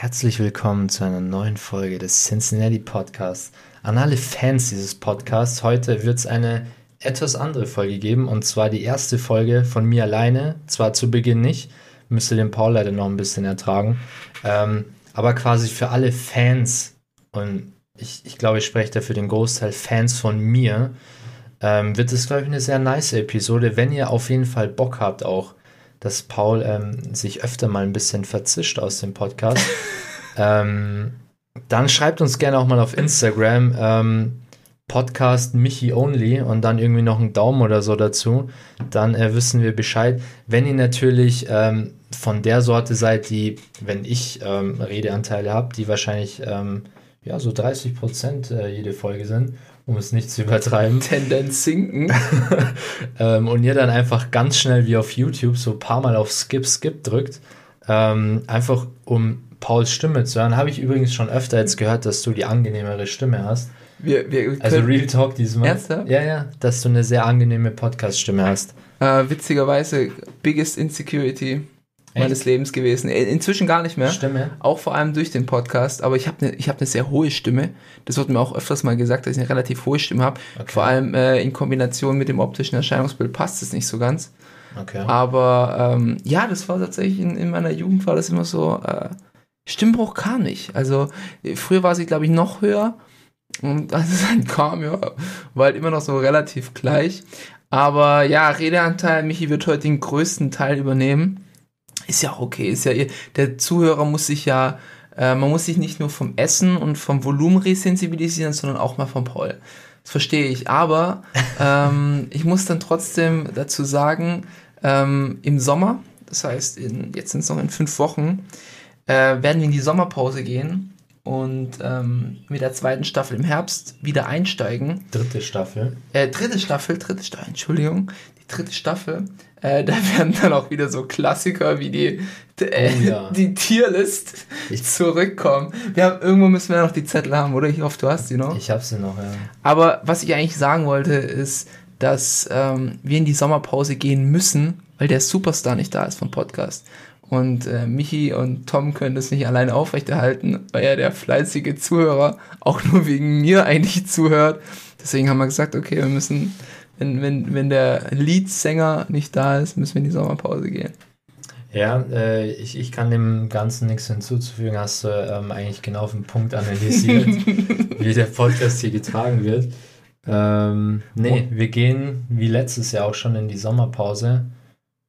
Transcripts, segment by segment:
Herzlich willkommen zu einer neuen Folge des Cincinnati Podcasts. An alle Fans dieses Podcasts, heute wird es eine etwas andere Folge geben und zwar die erste Folge von mir alleine. Zwar zu Beginn nicht, müsste den Paul leider noch ein bisschen ertragen, ähm, aber quasi für alle Fans und ich, ich glaube, ich spreche da für den Großteil Fans von mir ähm, wird es, glaube ich, eine sehr nice Episode, wenn ihr auf jeden Fall Bock habt auch, dass Paul ähm, sich öfter mal ein bisschen verzischt aus dem Podcast. ähm, dann schreibt uns gerne auch mal auf Instagram ähm, Podcast Michi Only und dann irgendwie noch einen Daumen oder so dazu. Dann äh, wissen wir Bescheid. Wenn ihr natürlich ähm, von der Sorte seid, die, wenn ich ähm, Redeanteile habe, die wahrscheinlich ähm, ja so 30 Prozent äh, jede Folge sind um es nicht zu übertreiben. Tendenz sinken. ähm, und ihr dann einfach ganz schnell wie auf YouTube so ein paar Mal auf Skip, Skip drückt, ähm, einfach um Pauls Stimme zu hören. Habe ich übrigens schon öfter jetzt gehört, dass du die angenehmere Stimme hast. Wir, wir also Real Talk diesmal. Ernsthaft? Ja, ja, dass du eine sehr angenehme Podcast-Stimme hast. Äh, witzigerweise, biggest insecurity meines Lebens gewesen. Inzwischen gar nicht mehr. Stimme. Auch vor allem durch den Podcast. Aber ich habe eine hab ne sehr hohe Stimme. Das wird mir auch öfters mal gesagt, dass ich eine relativ hohe Stimme habe. Okay. Vor allem äh, in Kombination mit dem optischen Erscheinungsbild passt es nicht so ganz. Okay. Aber ähm, ja, das war tatsächlich in, in, meiner Jugend war das immer so. Äh, Stimmbruch kam nicht. Also früher war sie, glaube ich, noch höher. Und als es dann kam, ja, war halt immer noch so relativ gleich. Aber ja, Redeanteil, Michi wird heute den größten Teil übernehmen. Ist ja auch okay, ist ja, der Zuhörer muss sich ja, äh, man muss sich nicht nur vom Essen und vom Volumen resensibilisieren, sondern auch mal vom Paul. Das verstehe ich. Aber ähm, ich muss dann trotzdem dazu sagen, ähm, im Sommer, das heißt, in, jetzt sind es noch in fünf Wochen, äh, werden wir in die Sommerpause gehen und ähm, mit der zweiten Staffel im Herbst wieder einsteigen. Dritte Staffel. Äh, dritte Staffel, dritte Staffel, Entschuldigung. Die dritte Staffel. Äh, da werden dann auch wieder so Klassiker wie die, äh, oh, ja. die Tierlist ich zurückkommen. Wir haben, irgendwo müssen wir noch die Zettel haben, oder? Ich hoffe, du hast sie noch. Ich habe sie noch, ja. Aber was ich eigentlich sagen wollte, ist, dass ähm, wir in die Sommerpause gehen müssen, weil der Superstar nicht da ist vom Podcast. Und äh, Michi und Tom können das nicht alleine aufrechterhalten, weil ja der fleißige Zuhörer auch nur wegen mir eigentlich zuhört. Deswegen haben wir gesagt, okay, wir müssen wenn, wenn, wenn der Leadsänger nicht da ist, müssen wir in die Sommerpause gehen. Ja, äh, ich, ich kann dem Ganzen nichts hinzuzufügen. Hast du ähm, eigentlich genau auf den Punkt analysiert, wie der Podcast hier getragen wird. Ähm, nee, wir gehen wie letztes Jahr auch schon in die Sommerpause.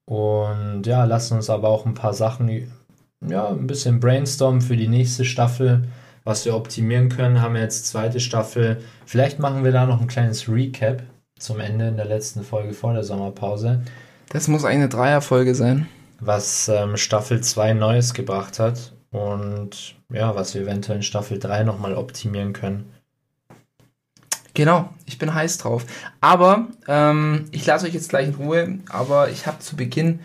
Und ja, lassen uns aber auch ein paar Sachen, ja, ein bisschen brainstormen für die nächste Staffel, was wir optimieren können. Haben wir jetzt zweite Staffel. Vielleicht machen wir da noch ein kleines Recap zum Ende in der letzten Folge vor der Sommerpause. Das muss eine Dreierfolge sein. Was ähm, Staffel 2 Neues gebracht hat und ja, was wir eventuell in Staffel 3 nochmal optimieren können. Genau, ich bin heiß drauf. Aber ähm, ich lasse euch jetzt gleich in Ruhe, aber ich habe zu Beginn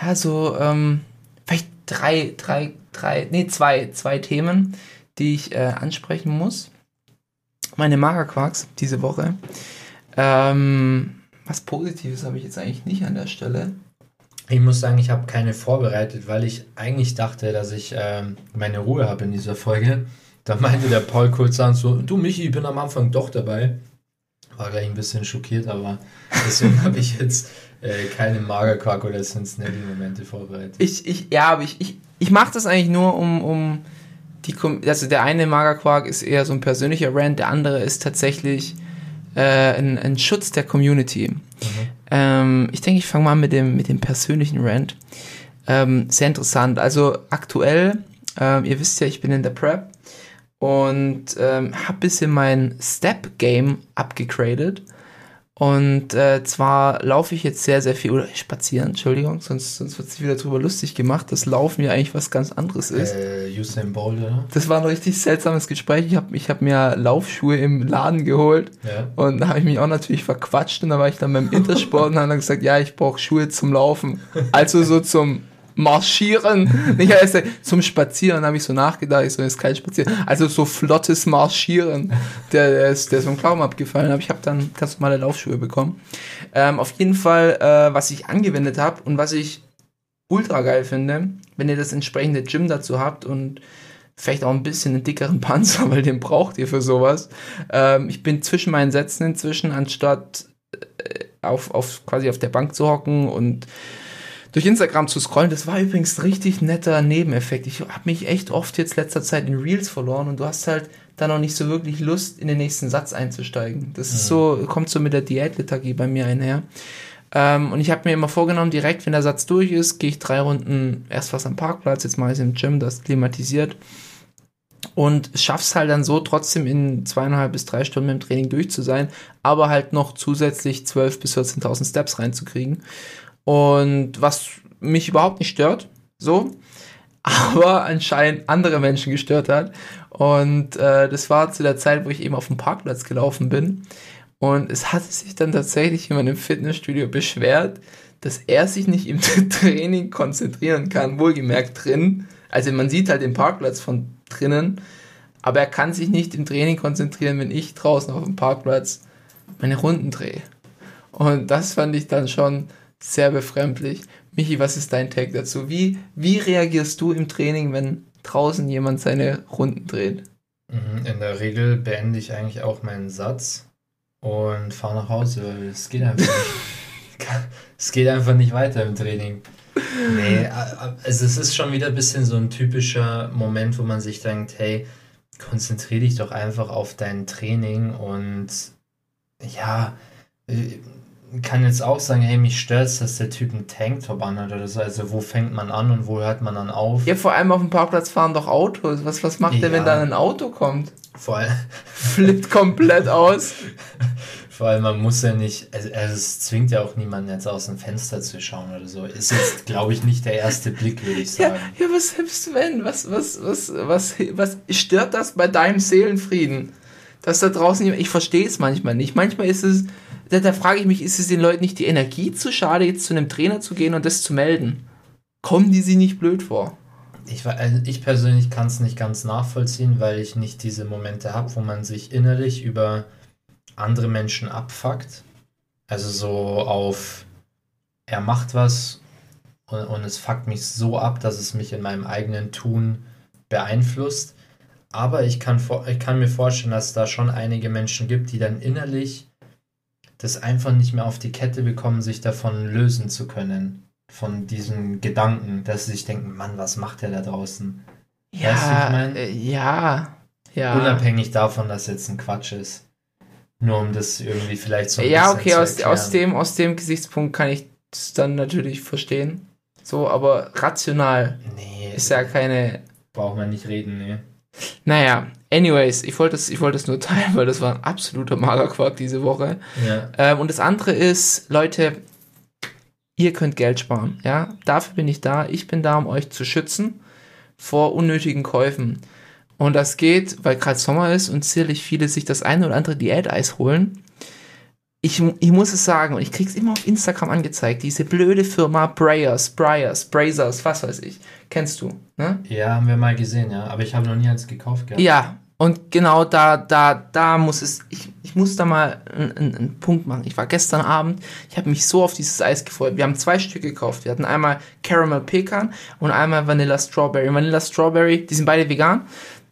ja so ähm, vielleicht drei, drei, drei, nee, zwei, zwei Themen, die ich äh, ansprechen muss. Meine Magerquarks diese Woche. Ähm, was Positives habe ich jetzt eigentlich nicht an der Stelle. Ich muss sagen, ich habe keine vorbereitet, weil ich eigentlich dachte, dass ich ähm, meine Ruhe habe in dieser Folge. Da meinte der Paul kurz an so, du Michi, ich bin am Anfang doch dabei. War gleich ein bisschen schockiert, aber deswegen habe ich jetzt äh, keine Magerquark oder Cincinnati-Momente vorbereitet. Ich, ich, ja, aber ich, ich, ich mache das eigentlich nur, um, um die, also der eine Magerquark ist eher so ein persönlicher Rant, der andere ist tatsächlich äh, ein, ein, Schutz der Community. Mhm. Ähm, ich denke, ich fange mal mit dem, mit dem persönlichen Rant. Ähm, sehr interessant. Also aktuell, ähm, ihr wisst ja, ich bin in der Prep und ähm, habe bisschen mein Step-Game abgegradet. Und äh, zwar laufe ich jetzt sehr, sehr viel, oder spazieren, Entschuldigung, sonst, sonst wird sich wieder drüber lustig gemacht, dass Laufen ja eigentlich was ganz anderes ist. Äh, Usain Bolt, oder? Das war ein richtig seltsames Gespräch. Ich habe ich hab mir Laufschuhe im Laden geholt Ja. und da habe ich mich auch natürlich verquatscht und da war ich dann beim Intersport und habe dann gesagt, ja, ich brauche Schuhe zum Laufen. Also so zum Marschieren, nicht erst zum Spazieren. Habe ich so nachgedacht, ich so, ist kein Spazieren. Also so flottes Marschieren. Der, der ist, der ist vom Glauben abgefallen, aber ich habe dann ganz normale Laufschuhe bekommen. Ähm, auf jeden Fall, äh, was ich angewendet habe und was ich ultra geil finde, wenn ihr das entsprechende Gym dazu habt und vielleicht auch ein bisschen einen dickeren Panzer, weil den braucht ihr für sowas. Ähm, ich bin zwischen meinen Sätzen inzwischen, anstatt äh, auf, auf quasi auf der Bank zu hocken und durch Instagram zu scrollen. Das war übrigens ein richtig netter Nebeneffekt. Ich habe mich echt oft jetzt letzter Zeit in Reels verloren und du hast halt dann auch nicht so wirklich Lust, in den nächsten Satz einzusteigen. Das ist so, kommt so mit der Diätlethargie bei mir einher. Ähm, und ich habe mir immer vorgenommen, direkt, wenn der Satz durch ist, gehe ich drei Runden erst was am Parkplatz, jetzt mache ich es im Gym, das klimatisiert. Und schaff's halt dann so, trotzdem in zweieinhalb bis drei Stunden im Training durch zu sein, aber halt noch zusätzlich 12.000 bis 14.000 Steps reinzukriegen. Und was mich überhaupt nicht stört, so, aber anscheinend andere Menschen gestört hat. Und äh, das war zu der Zeit, wo ich eben auf dem Parkplatz gelaufen bin. Und es hatte sich dann tatsächlich jemand im Fitnessstudio beschwert, dass er sich nicht im Training konzentrieren kann, wohlgemerkt drin. Also man sieht halt den Parkplatz von drinnen, aber er kann sich nicht im Training konzentrieren, wenn ich draußen auf dem Parkplatz meine Runden drehe. Und das fand ich dann schon sehr befremdlich. Michi, was ist dein Tag dazu? Wie, wie reagierst du im Training, wenn draußen jemand seine Runden dreht? Mhm, In der Regel beende ich eigentlich auch meinen Satz und fahre nach Hause, weil es geht einfach nicht. es geht einfach nicht weiter im Training. Nee, also es ist schon wieder ein bisschen so ein typischer Moment, wo man sich denkt, hey, konzentriere dich doch einfach auf dein Training und ja, äh, kann jetzt auch sagen, hey, mich stört's, dass der Typ einen Tanktop anhat oder so. Also wo fängt man an und wo hört man dann auf? Ja, vor allem auf dem Parkplatz fahren doch Autos. Was, was macht der, wenn Ja. da ein Auto kommt? Vor allem, Flippt komplett aus. Vor allem, man muss ja nicht, also, also es zwingt ja auch niemanden jetzt aus dem Fenster zu schauen oder so. Ist jetzt, glaube ich, nicht der erste Blick, würde ich Ja, sagen. ja, was selbst wenn? Was, was, was, was, was stört das bei deinem Seelenfrieden? Dass da draußen jemand, ich verstehe es manchmal nicht. Manchmal ist es, da, da frage ich mich, ist es den Leuten nicht die Energie zu schade, jetzt zu einem Trainer zu gehen und das zu melden? Kommen die sie nicht blöd vor? Ich, also ich persönlich kann es nicht ganz nachvollziehen, weil ich nicht diese Momente habe, wo man sich innerlich über andere Menschen abfuckt. Also so auf, er macht was und, und es fuckt mich so ab, dass es mich in meinem eigenen Tun beeinflusst. Aber ich kann, ich kann mir vorstellen, dass es da schon einige Menschen gibt, die dann innerlich das einfach nicht mehr auf die Kette bekommen, sich davon lösen zu können. Von diesem Gedanken, dass sie sich denken, Mann, was macht der da draußen? Weißt du, ich mein? äh, ja, ja. Unabhängig davon, dass jetzt ein Quatsch ist. Nur um das irgendwie vielleicht so ein Ja, bisschen okay, zu aus, aus, dem, aus dem Gesichtspunkt kann ich das dann natürlich verstehen. So, aber rational Nee, ist ja keine. braucht man nicht reden, nee. Naja, anyways, ich wollte es ich es nur teilen, weil das war ein absoluter Magerquark diese Woche. Ja. Ähm, und das andere ist, Leute, ihr könnt Geld sparen. Ja, dafür bin ich da. Ich bin da, um euch zu schützen vor unnötigen Käufen. Und das geht, weil gerade Sommer ist und sicherlich viele sich das eine oder andere Diäteis holen. Ich, ich muss es sagen, und ich krieg's immer auf Instagram angezeigt, diese blöde Firma Breyers, Breyers, Brazers, was weiß ich. Kennst du, ne? ja, haben wir mal gesehen, ja. Aber ich habe noch nie eins gekauft gehabt. Ja, und genau da, da, da muss es, ich, ich muss da mal einen, einen, einen Punkt machen. Ich war gestern Abend, ich habe mich so auf dieses Eis gefreut. Wir haben zwei Stück gekauft. Wir hatten einmal Caramel Pecan und einmal Vanilla Strawberry. Vanilla Strawberry, die sind beide vegan.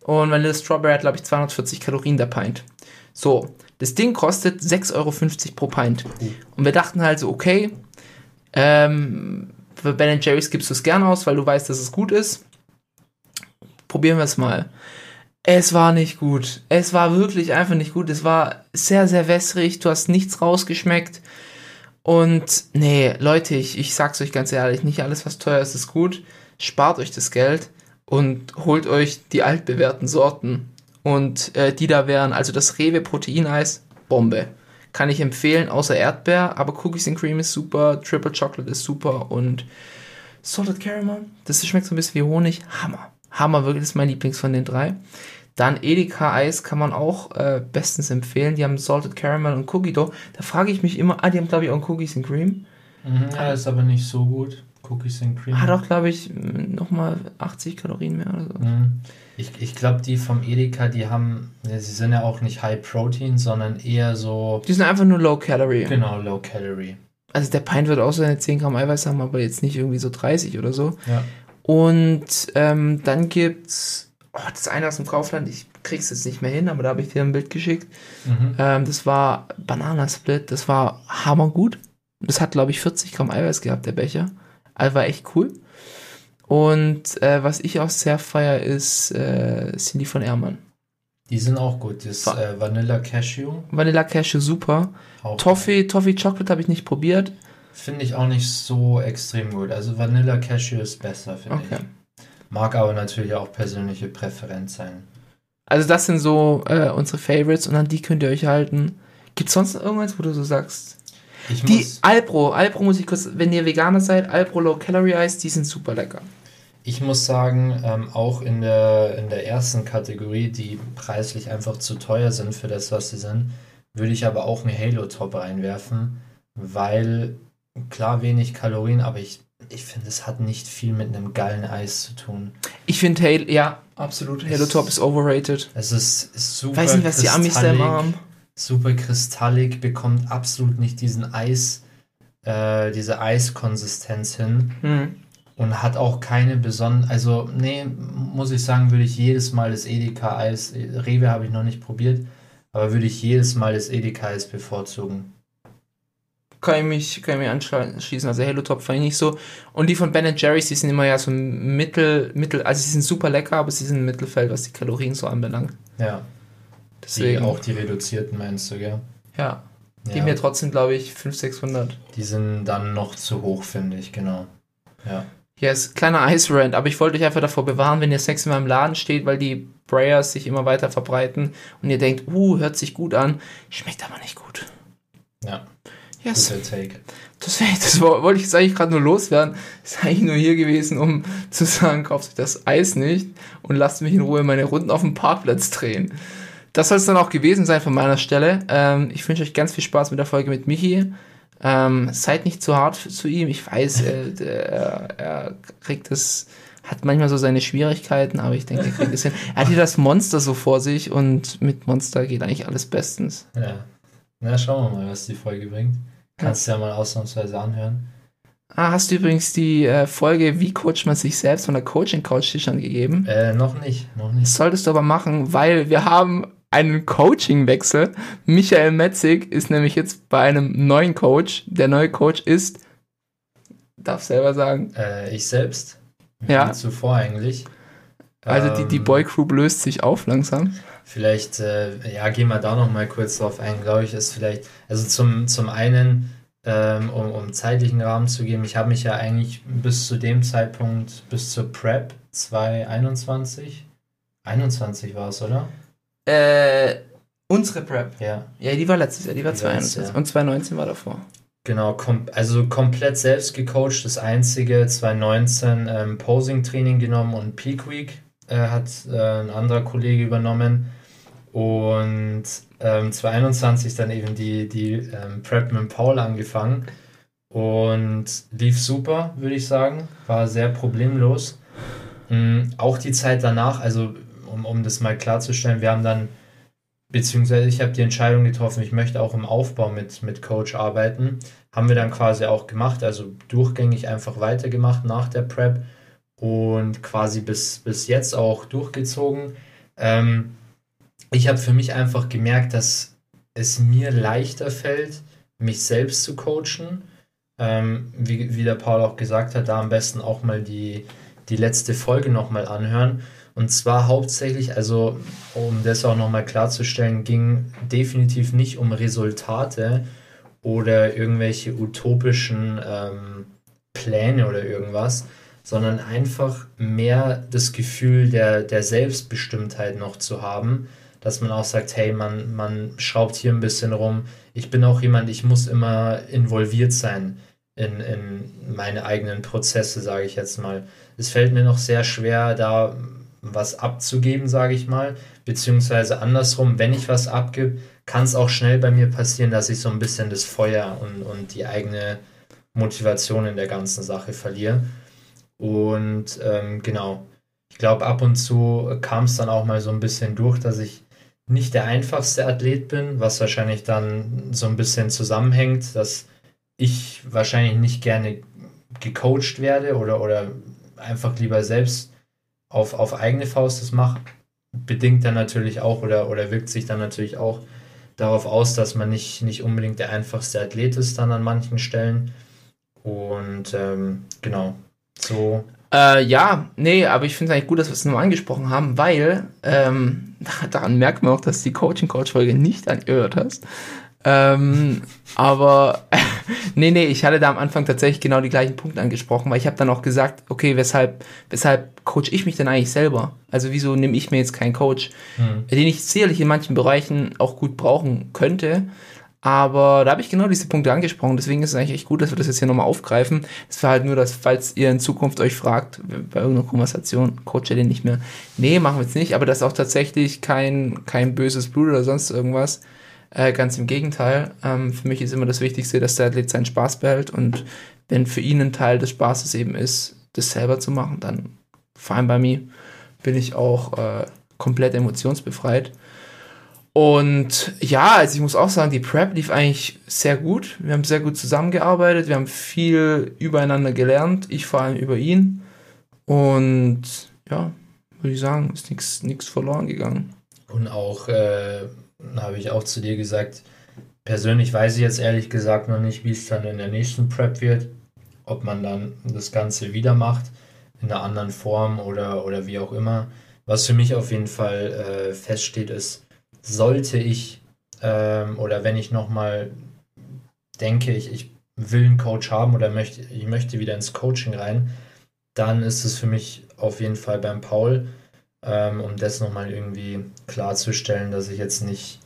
Und Vanilla Strawberry hat, glaube ich, 240 Kalorien der Pint. So, das Ding kostet 6,50 Euro pro Pint. Und wir dachten halt so, okay, ähm, für Ben Jerry's gibst du es gern aus, weil du weißt, dass es gut ist. Probieren wir es mal. Es war nicht gut. Es war wirklich einfach nicht gut. Es war sehr, sehr wässrig. Du hast nichts rausgeschmeckt. Und nee, Leute, ich, ich sag's euch ganz ehrlich, nicht alles, was teuer ist, ist gut. Spart euch das Geld und holt euch die altbewährten Sorten. Und äh, die da wären, also das Rewe Proteineis, Bombe. Kann ich empfehlen, außer Erdbeer, aber Cookies and Cream ist super, Triple Chocolate ist super und Salted Caramel, das schmeckt so ein bisschen wie Honig. Hammer. Hammer, wirklich, das ist mein Lieblings von den drei. Dann Edeka Eis kann man auch äh, bestens empfehlen. Die haben Salted Caramel und Cookie Dough. Da frage ich mich immer, ah, die haben glaube ich auch Cookies and Cream. Mhm, ja, ist aber nicht so gut. Cookies and Cream. Hat auch glaube ich nochmal 80 Kalorien mehr oder so. Mhm. Ich, ich glaube, die vom Edeka, die haben, sie sind ja auch nicht High Protein, sondern eher so. Die sind einfach nur Low Calorie. Genau, Low Calorie. Also der Pint wird auch so eine 10 Gramm Eiweiß haben, aber jetzt nicht irgendwie so 30 oder so. Ja. Und ähm, dann gibt's, oh, das eine aus dem Kaufland, ich krieg's jetzt nicht mehr hin, aber da habe ich dir ein Bild geschickt. Mhm. Ähm, das war Bananasplit, das war hammergut. Das hat, glaube ich, 40 Gramm Eiweiß gehabt, der Becher. Also war echt cool. Und äh, was ich auch sehr feier, ist, äh, sind die von Ermann. Die sind auch gut. Das äh, Vanilla Cashew. Vanilla Cashew super. Auch Toffee, Toffee Chocolate habe ich nicht probiert. Finde ich auch nicht so extrem gut. Also Vanilla Cashew ist besser, finde Okay. ich. Mag aber natürlich auch persönliche Präferenz sein. Also das sind so äh, unsere Favorites und an die könnt ihr euch halten. Gibt's sonst noch irgendwas, wo du so sagst? Ich Die Alpro, Alpro muss ich kurz, wenn ihr Veganer seid, Alpro Low Calorie Eis, die sind super lecker. Ich muss sagen, ähm, auch in der, in der ersten Kategorie, die preislich einfach zu teuer sind für das, was sie sind, würde ich aber auch einen Halo Top reinwerfen, weil klar wenig Kalorien, aber ich, ich finde, es hat nicht viel mit einem geilen Eis zu tun. Ich finde Halo, ja, absolut. Halo Es- Top ist overrated. Es ist, ist super Weiß nicht, was die Amis da haben. super kristallig, bekommt absolut nicht diesen Eis, äh, diese Eiskonsistenz hin Hm. Und hat auch keine besondere, also nee, muss ich sagen, würde ich jedes Mal das Edeka-Eis, Rewe habe ich noch nicht probiert, aber würde ich jedes Mal das Edeka-Eis bevorzugen. Kann ich mich, kann ich mich anschließen. Also Halo Top fand ich nicht so. Und die von Ben Jerry's, die sind immer ja so mittel, mittel, also sie sind super lecker, aber sie sind im Mittelfeld, was die Kalorien so anbelangt. Ja, die, Deswegen, auch die reduzierten meinst du, gell? ja, die Ja, mir trotzdem, glaube ich, 500, 600. die sind dann noch zu hoch, finde ich, genau. Ja. Yes, kleiner Ice-Rant, aber ich wollte euch einfach davor bewahren, wenn ihr Sex in meinem Laden steht, weil die Brayers sich immer weiter verbreiten und ihr denkt, uh, hört sich gut an, schmeckt aber nicht gut. Ja, Yes, das, das wo- wollte ich jetzt eigentlich gerade nur loswerden. Ist eigentlich nur hier gewesen, um zu sagen, kauft euch das Eis nicht und lasst mich in Ruhe meine Runden auf dem Parkplatz drehen. Das soll es dann auch gewesen sein von meiner Stelle. Ähm, ich wünsche euch ganz viel Spaß mit der Folge mit Michi. Ähm, seid nicht zu hart zu ihm. Ich weiß, äh, er, er kriegt es, hat manchmal so seine Schwierigkeiten, aber ich denke, er kriegt es hin. Er hat hier das Monster so vor sich und mit Monster geht eigentlich alles bestens. Ja. Na, schauen wir mal, was die Folge bringt. Kannst du ja mal ausnahmsweise anhören. Ah, hast du übrigens die äh, Folge Wie coacht man sich selbst von der Coaching Couch schon gegeben? Äh, noch nicht, noch nicht. Das solltest du aber machen, weil wir haben einen Coaching-Wechsel. Michael Metzig ist nämlich jetzt bei einem neuen Coach. Der neue Coach ist, darf selber sagen, Äh, ich selbst. Wie Ja. zuvor eigentlich. also die, die Ähm, Boy Crew löst sich auf langsam. Vielleicht, äh, ja, gehen wir da noch mal kurz drauf ein, glaube ich, ist vielleicht, also zum, zum einen, ähm, um, um zeitlichen Rahmen zu geben, ich habe mich ja eigentlich bis zu dem Zeitpunkt, bis zur Prep 2021, 21 war es, oder? Äh, unsere Prep. Ja. Ja, die war letztes Jahr, die war Die war letztes 2021. Jahr. Und 2019 war davor. Genau, kom also komplett selbst gecoacht. Das einzige 2019 ähm, Posing-Training genommen und Peak Week äh, hat äh, ein anderer Kollege übernommen. Und ähm, 2021 dann eben die, die ähm, Prep mit Paul angefangen. Und lief super, würde ich sagen. War sehr problemlos. Mhm, auch die Zeit danach, also um, um das mal klarzustellen, wir haben dann beziehungsweise ich habe die Entscheidung getroffen, ich möchte auch im Aufbau mit, mit Coach arbeiten. Haben wir dann quasi auch gemacht, also durchgängig einfach weitergemacht nach der Prep und quasi bis, bis jetzt auch durchgezogen. Ähm, ich habe für mich einfach gemerkt, dass es mir leichter fällt, mich selbst zu coachen. Ähm, wie, wie der Paul auch gesagt hat, da am besten auch mal die, die letzte Folge nochmal anhören. Und zwar hauptsächlich, also um das auch nochmal klarzustellen, ging definitiv nicht um Resultate oder irgendwelche utopischen ähm, Pläne oder irgendwas, sondern einfach mehr das Gefühl der, der Selbstbestimmtheit noch zu haben, dass man auch sagt, hey, man, man schraubt hier ein bisschen rum. Ich bin auch jemand, ich muss immer involviert sein in, in meine eigenen Prozesse, sage ich jetzt mal. Es fällt mir noch sehr schwer, da was abzugeben, sage ich mal. Beziehungsweise andersrum, wenn ich was abgebe, kann es auch schnell bei mir passieren, dass ich so ein bisschen das Feuer und, und die eigene Motivation in der ganzen Sache verliere. Und ähm, genau, ich glaube, ab und zu kam es dann auch mal so ein bisschen durch, dass ich nicht der einfachste Athlet bin, was wahrscheinlich dann so ein bisschen zusammenhängt, dass ich wahrscheinlich nicht gerne gecoacht werde oder, oder einfach lieber selbst auf, auf eigene Faust das mache. Bedingt dann natürlich auch oder, oder wirkt sich dann natürlich auch darauf aus, dass man nicht, nicht unbedingt der einfachste Athlet ist dann an manchen Stellen. Und ähm, genau, so. Äh, ja, nee, aber ich finde es eigentlich gut, dass wir es nochmal angesprochen haben, weil ähm, daran merkt man auch, dass die Coaching-Coach-Folge nicht angehört hast. Ähm, aber nee, nee, ich hatte da am Anfang tatsächlich genau die gleichen Punkte angesprochen, weil ich habe dann auch gesagt, okay, weshalb, weshalb coach ich mich denn eigentlich selber? Also wieso nehme ich mir jetzt keinen Coach, mhm. den ich sicherlich in manchen Bereichen auch gut brauchen könnte, aber da habe ich genau diese Punkte angesprochen. Deswegen ist es eigentlich echt gut, dass wir das jetzt hier nochmal aufgreifen. Es war halt nur, dass, falls ihr in Zukunft euch fragt, bei irgendeiner Konversation, coach ihr den nicht mehr? Nee, machen wir jetzt nicht. Aber das ist auch tatsächlich kein, kein böses Blut oder sonst irgendwas. Äh, ganz im Gegenteil. Ähm, für mich ist immer das Wichtigste, dass der Athlet seinen Spaß behält. Und wenn für ihn ein Teil des Spaßes eben ist, das selber zu machen, dann fine bei mir. Bin ich auch äh, komplett emotionsbefreit. Und ja, also ich muss auch sagen, die Prep lief eigentlich sehr gut. Wir haben sehr gut zusammengearbeitet, wir haben viel übereinander gelernt, ich vor allem über ihn. Und ja, würde ich sagen, ist nichts verloren gegangen. Und auch, äh, habe ich auch zu dir gesagt, persönlich weiß ich jetzt ehrlich gesagt noch nicht, wie es dann in der nächsten Prep wird. Ob man dann das Ganze wieder macht, in einer anderen Form oder, oder wie auch immer. Was für mich auf jeden Fall äh, feststeht, ist, sollte ich ähm, oder wenn ich nochmal denke, ich, ich will einen Coach haben oder möchte, ich möchte wieder ins Coaching rein, dann ist es für mich auf jeden Fall beim Paul, ähm, um das nochmal irgendwie klarzustellen, dass ich jetzt nicht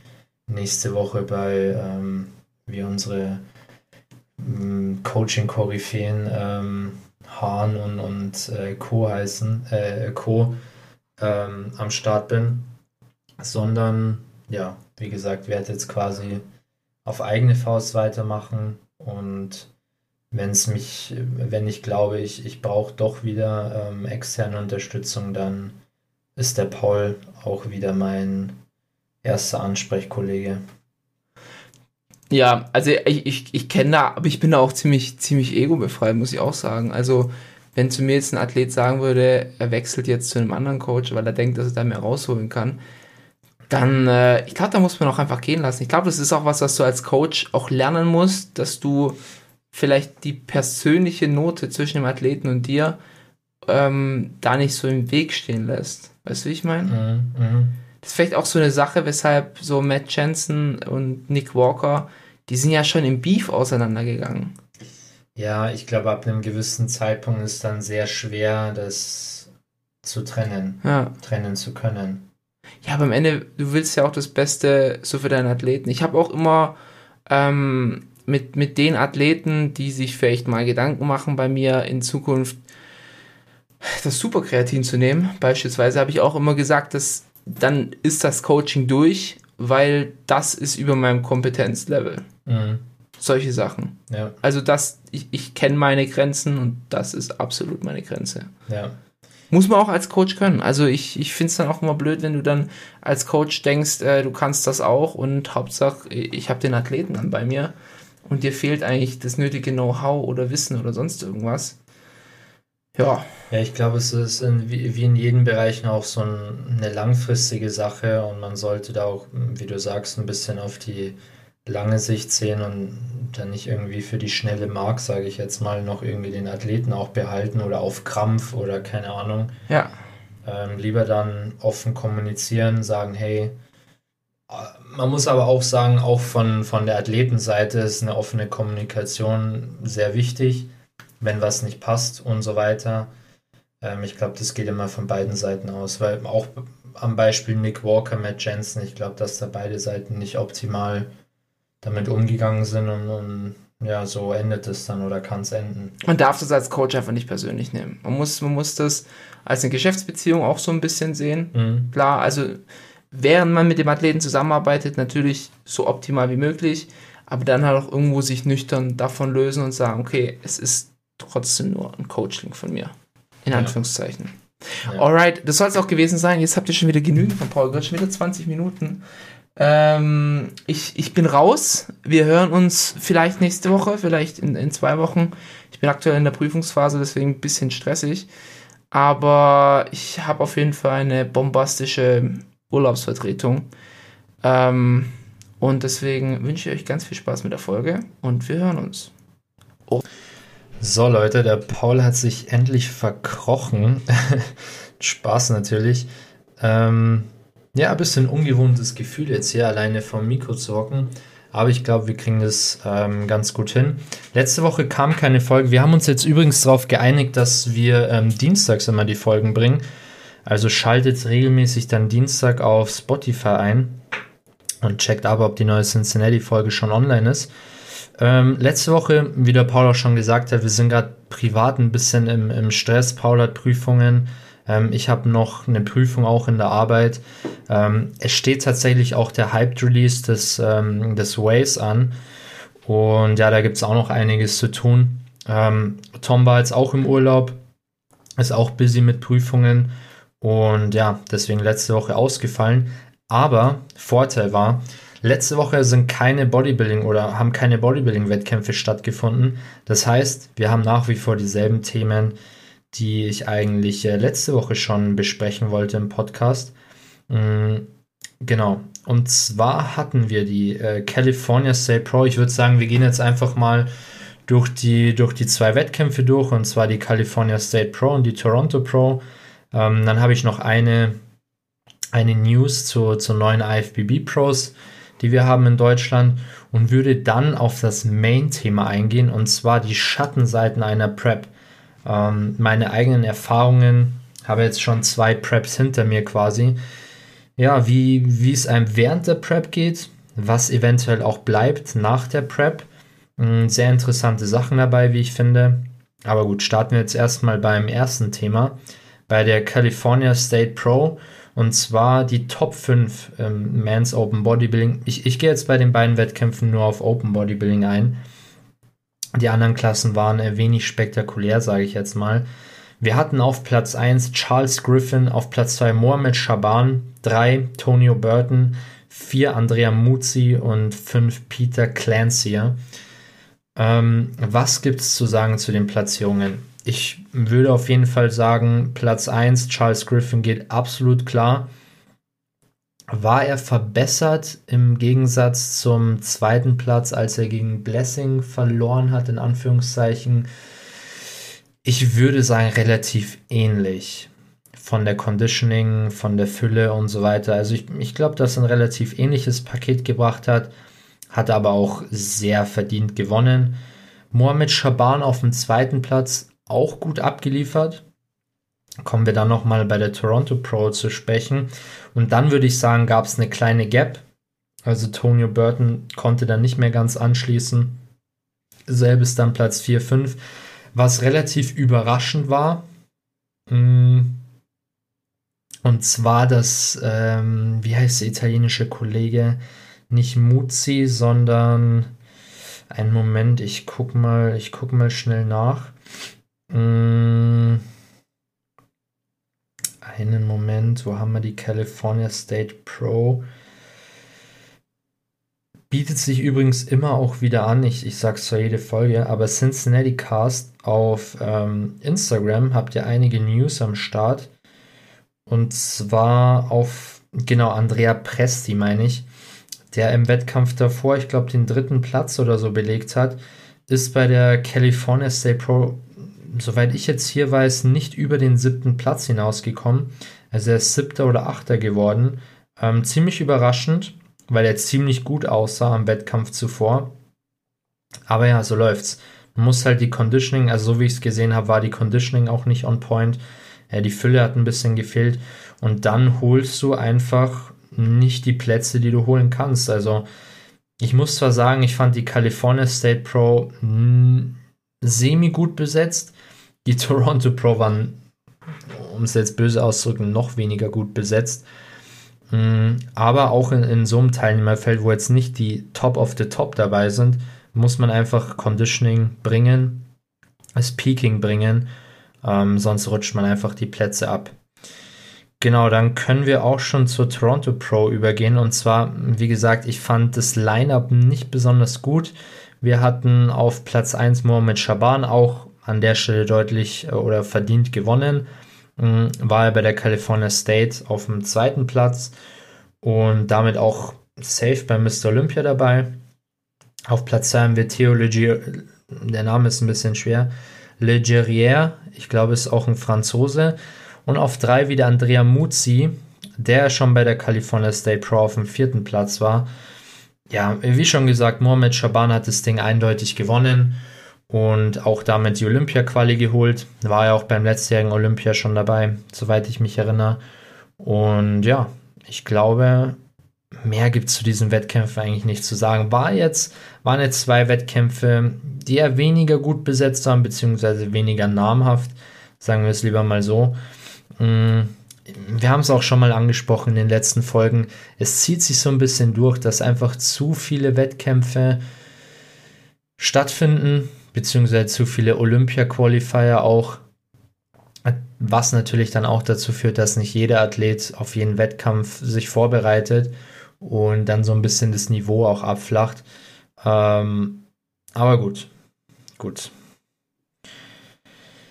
nächste Woche bei, ähm, wie unsere ähm, Coaching-Koryphäen ähm, Hahn und, und äh, Co. heißen, äh, Co. Ähm, am Start bin, sondern ja, wie gesagt, werde jetzt quasi auf eigene Faust weitermachen und wenn es mich, wenn ich glaube, ich, ich brauche doch wieder ähm, externe Unterstützung, dann ist der Paul auch wieder mein erster Ansprechkollege. Ja, also ich, ich, ich kenne da, aber ich bin da auch ziemlich, ziemlich ego-befreit, muss ich auch sagen. Also, wenn zu mir jetzt ein Athlet sagen würde, er wechselt jetzt zu einem anderen Coach, weil er denkt, dass er da mehr rausholen kann, dann, äh, ich glaube, da muss man auch einfach gehen lassen. Ich glaube, das ist auch was, was du als Coach auch lernen musst, dass du vielleicht die persönliche Note zwischen dem Athleten und dir ähm, da nicht so im Weg stehen lässt. Weißt du, wie ich meine? Mhm, mh. Das ist vielleicht auch so eine Sache, weshalb so Matt Jensen und Nick Walker, die sind ja schon im Beef auseinandergegangen. Ja, ich glaube, ab einem gewissen Zeitpunkt ist dann sehr schwer, das zu trennen, ja. trennen zu können ja, aber am Ende, du willst ja auch das Beste so für deinen Athleten. Ich habe auch immer ähm, mit, mit den Athleten, die sich vielleicht mal Gedanken machen bei mir in Zukunft, das Superkreatin zu nehmen, beispielsweise, habe ich auch immer gesagt, dass dann ist das Coaching durch, weil das ist über meinem Kompetenzlevel. Mhm. Solche Sachen. Ja. Also das, ich, ich kenne meine Grenzen und das ist absolut meine Grenze. Ja. Muss man auch als Coach können. Also ich, ich finde es dann auch immer blöd, wenn du dann als Coach denkst, äh, du kannst das auch und Hauptsache, ich habe den Athleten dann bei mir und dir fehlt eigentlich das nötige Know-how oder Wissen oder sonst irgendwas. Ja. Ja, ich glaube, es ist in, wie, in jedem Bereich auch so ein, eine langfristige Sache und man sollte da auch, wie du sagst, ein bisschen auf die lange Sicht sehen und dann nicht irgendwie für die schnelle Mark, sage ich jetzt mal, noch irgendwie den Athleten auch behalten oder auf Krampf oder keine Ahnung. Ja. Ähm, lieber dann offen kommunizieren, sagen, hey, man muss aber auch sagen, auch von, von der Athletenseite ist eine offene Kommunikation sehr wichtig, wenn was nicht passt und so weiter. Ähm, ich glaube, das geht immer von beiden Seiten aus, weil auch am Beispiel Nick Walker, Matt Jensen, ich glaube, dass da beide Seiten nicht optimal damit umgegangen sind und, und ja, so endet es dann oder kann es enden. Man darf das als Coach einfach nicht persönlich nehmen. Man muss, man muss das als eine Geschäftsbeziehung auch so ein bisschen sehen. Mhm. Klar, also während man mit dem Athleten zusammenarbeitet, natürlich so optimal wie möglich, aber dann halt auch irgendwo sich nüchtern davon lösen und sagen, okay, es ist trotzdem nur ein Coaching von mir. In. Anführungszeichen. Ja. Alright, das soll es auch gewesen sein. Jetzt habt ihr schon wieder genügend von Paul Gott, schon wieder 20 Minuten. Ähm, ich, ich bin raus. Wir hören uns vielleicht nächste Woche, vielleicht in, in zwei Wochen. Ich bin aktuell in der Prüfungsphase, deswegen ein bisschen stressig. Aber ich habe auf jeden Fall eine bombastische Urlaubsvertretung. Ähm, und deswegen wünsche ich euch ganz viel Spaß mit der Folge und wir hören uns. So, Leute, der Paul hat sich endlich verkrochen. Spaß natürlich. Ähm, ja, ein bisschen ungewohntes Gefühl jetzt hier alleine vom Mikro zu hocken. Aber ich glaube, wir kriegen das ähm, ganz gut hin. Letzte Woche kam keine Folge. Wir haben uns jetzt übrigens darauf geeinigt, dass wir ähm, dienstags immer die Folgen bringen. Also schaltet regelmäßig dann Dienstag auf Spotify ein und checkt aber, ob die neue Cincinnati-Folge schon online ist. Ähm, letzte Woche, wie der Paul auch schon gesagt hat, wir sind gerade privat ein bisschen im, im Stress. Paul hat Prüfungen. Ähm, ich habe noch eine Prüfung auch in der Arbeit. Ähm, es steht tatsächlich auch der Hyped-Release des, ähm, des Waves an. Und ja, da gibt es auch noch einiges zu tun. Ähm, Tom war jetzt auch im Urlaub, ist auch busy mit Prüfungen. Und ja, deswegen letzte Woche ausgefallen. Aber Vorteil war, letzte Woche sind keine Bodybuilding oder haben keine Bodybuilding-Wettkämpfe stattgefunden. Das heißt, wir haben nach wie vor dieselben Themen, die ich eigentlich äh, letzte Woche schon besprechen wollte im Podcast. Mm, genau. Und zwar hatten wir die äh, California State Pro. Ich würde sagen, wir gehen jetzt einfach mal durch die, durch die zwei Wettkämpfe durch, und zwar die California State Pro und die Toronto Pro. Ähm, dann habe ich noch eine, eine News zu, zu neuen IFBB Pros, die wir haben in Deutschland und würde dann auf das Main-Thema eingehen, und zwar die Schattenseiten einer Prep. Ähm, meine eigenen Erfahrungen, habe jetzt schon zwei Preps hinter mir quasi. Ja, wie, wie es einem während der Prep geht, was eventuell auch bleibt nach der Prep. Mm, Sehr interessante Sachen dabei, wie ich finde. Aber gut, starten wir jetzt erstmal beim ersten Thema, bei der California State Pro. Und zwar die Top 5 ähm, Men's Open Bodybuilding. Ich, ich gehe jetzt bei den beiden Wettkämpfen nur auf Open Bodybuilding ein. Die anderen Klassen waren äh, wenig spektakulär, sage ich jetzt mal. Wir hatten auf Platz 1 Charles Griffin, auf Platz 2 Mohamed Shaban, 3 Tonio Burton, 4 Andrea Muzzi und 5 Peter Clancy. Ähm, was gibt es zu sagen zu den Platzierungen? Ich würde auf jeden Fall sagen, Platz 1 Charles Griffin geht absolut klar. War er verbessert im Gegensatz zum zweiten Platz, als er gegen Blessing verloren hat, in Anführungszeichen? Ich würde sagen, relativ ähnlich. Von der Conditioning, von der Fülle und so weiter. Also ich, ich glaube, dass er ein relativ ähnliches Paket gebracht hat. Hat aber auch sehr verdient gewonnen. Mohamed Shaban auf dem zweiten Platz auch gut abgeliefert. Kommen wir dann nochmal bei der Toronto Pro zu sprechen. Und dann würde ich sagen, gab es eine kleine Gap. Also Tonio Burton konnte dann nicht mehr ganz anschließen. Selbes dann Platz 4, 5. Was relativ überraschend war. mm, Und zwar das, ähm, wie heißt der italienische Kollege? Nicht Muzzi, sondern einen Moment, ich guck mal, ich guck mal schnell nach. Mm, Einen Moment, wo haben wir die California State Pro? Bietet sich übrigens immer auch wieder an, ich, ich sag's zwar jede Folge, aber Cincinnati Cast auf ähm, Instagram habt ihr einige News am Start. Und zwar auf, genau, Andrea Presti, meine ich, der im Wettkampf davor, ich glaube, den dritten Platz oder so belegt hat, ist bei der California State Pro, soweit ich jetzt hier weiß, nicht über den siebten Platz hinausgekommen. Also er ist siebter oder achter geworden. Ähm, ziemlich überraschend, weil er ziemlich gut aussah am Wettkampf zuvor. Aber ja, so läuft's. Man muss halt die Conditioning, also so wie ich es gesehen habe, war die Conditioning auch nicht on point. Ja, die Fülle hat ein bisschen gefehlt. Und dann holst du einfach nicht die Plätze, die du holen kannst. Also ich muss zwar sagen, ich fand die California State Pro semi gut besetzt. Die Toronto Pro waren, um es jetzt böse auszudrücken, noch weniger gut besetzt. Mm, aber auch in, in so einem Teilnehmerfeld, wo jetzt nicht die Top of the Top dabei sind, muss man einfach Conditioning bringen, das Peaking bringen, ähm, sonst rutscht man einfach die Plätze ab. Genau, dann können wir auch schon zur Toronto Pro übergehen. Und zwar, wie gesagt, ich fand das Lineup nicht besonders gut. Wir hatten auf Platz 1 Mohamed Shaban auch an der Stelle deutlich äh, oder verdient gewonnen. Mm, war er bei der California State auf dem zweiten Platz und damit auch safe bei Mr. Olympia dabei. Auf Platz 2 haben wir Theo Legier, der Name ist ein bisschen schwer, Legerier, ich glaube, ist auch ein Franzose. Und auf 3 wieder Andrea Muzzi, der schon bei der California State Pro auf dem vierten Platz war. Ja, wie schon gesagt, Mohamed Shaban hat das Ding eindeutig gewonnen und auch damit die Olympia-Quali geholt. War ja auch beim letztjährigen Olympia schon dabei, soweit ich mich erinnere. Und ja, ich glaube, mehr gibt es zu diesen Wettkämpfen eigentlich nicht zu sagen. War jetzt, waren jetzt zwei Wettkämpfe, die eher weniger gut besetzt waren, beziehungsweise weniger namhaft, sagen wir es lieber mal so. Wir haben es auch schon mal angesprochen in den letzten Folgen. Es zieht sich so ein bisschen durch, dass einfach zu viele Wettkämpfe stattfinden, beziehungsweise zu viele Olympia-Qualifier auch, was natürlich dann auch dazu führt, dass nicht jeder Athlet auf jeden Wettkampf sich vorbereitet und dann so ein bisschen das Niveau auch abflacht. Ähm, aber gut, gut.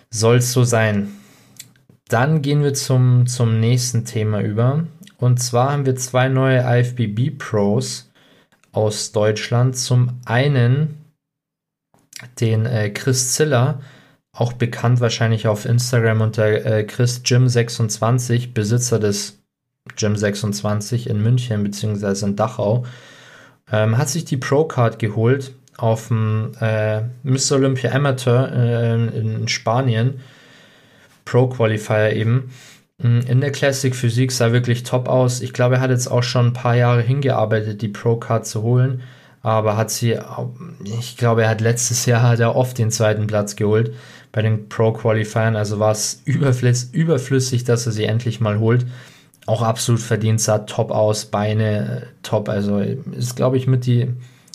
Soll es so sein. Dann gehen wir zum, zum nächsten Thema über. Und zwar haben wir zwei neue IFBB Pros aus Deutschland. Zum einen den äh, Chris Ziller, auch bekannt wahrscheinlich auf Instagram unter äh, Chris Jim 26, Besitzer des Gym 26 in München bzw. in Dachau, ähm, hat sich die Pro Card geholt auf dem äh, Mr. Olympia Amateur äh, in Spanien Pro Qualifier eben. Mm, in der Classic Physik sah wirklich top aus. Ich glaube, er hat jetzt auch schon ein paar Jahre hingearbeitet, die Pro Card zu holen. Aber hat sie, ich glaube, er hat letztes Jahr hat er oft den zweiten Platz geholt bei den Pro Qualifiern. Also war es überflüssig, dass er sie endlich mal holt. Auch absolut verdient, sah top aus, Beine top. Also ist, glaube ich, mit die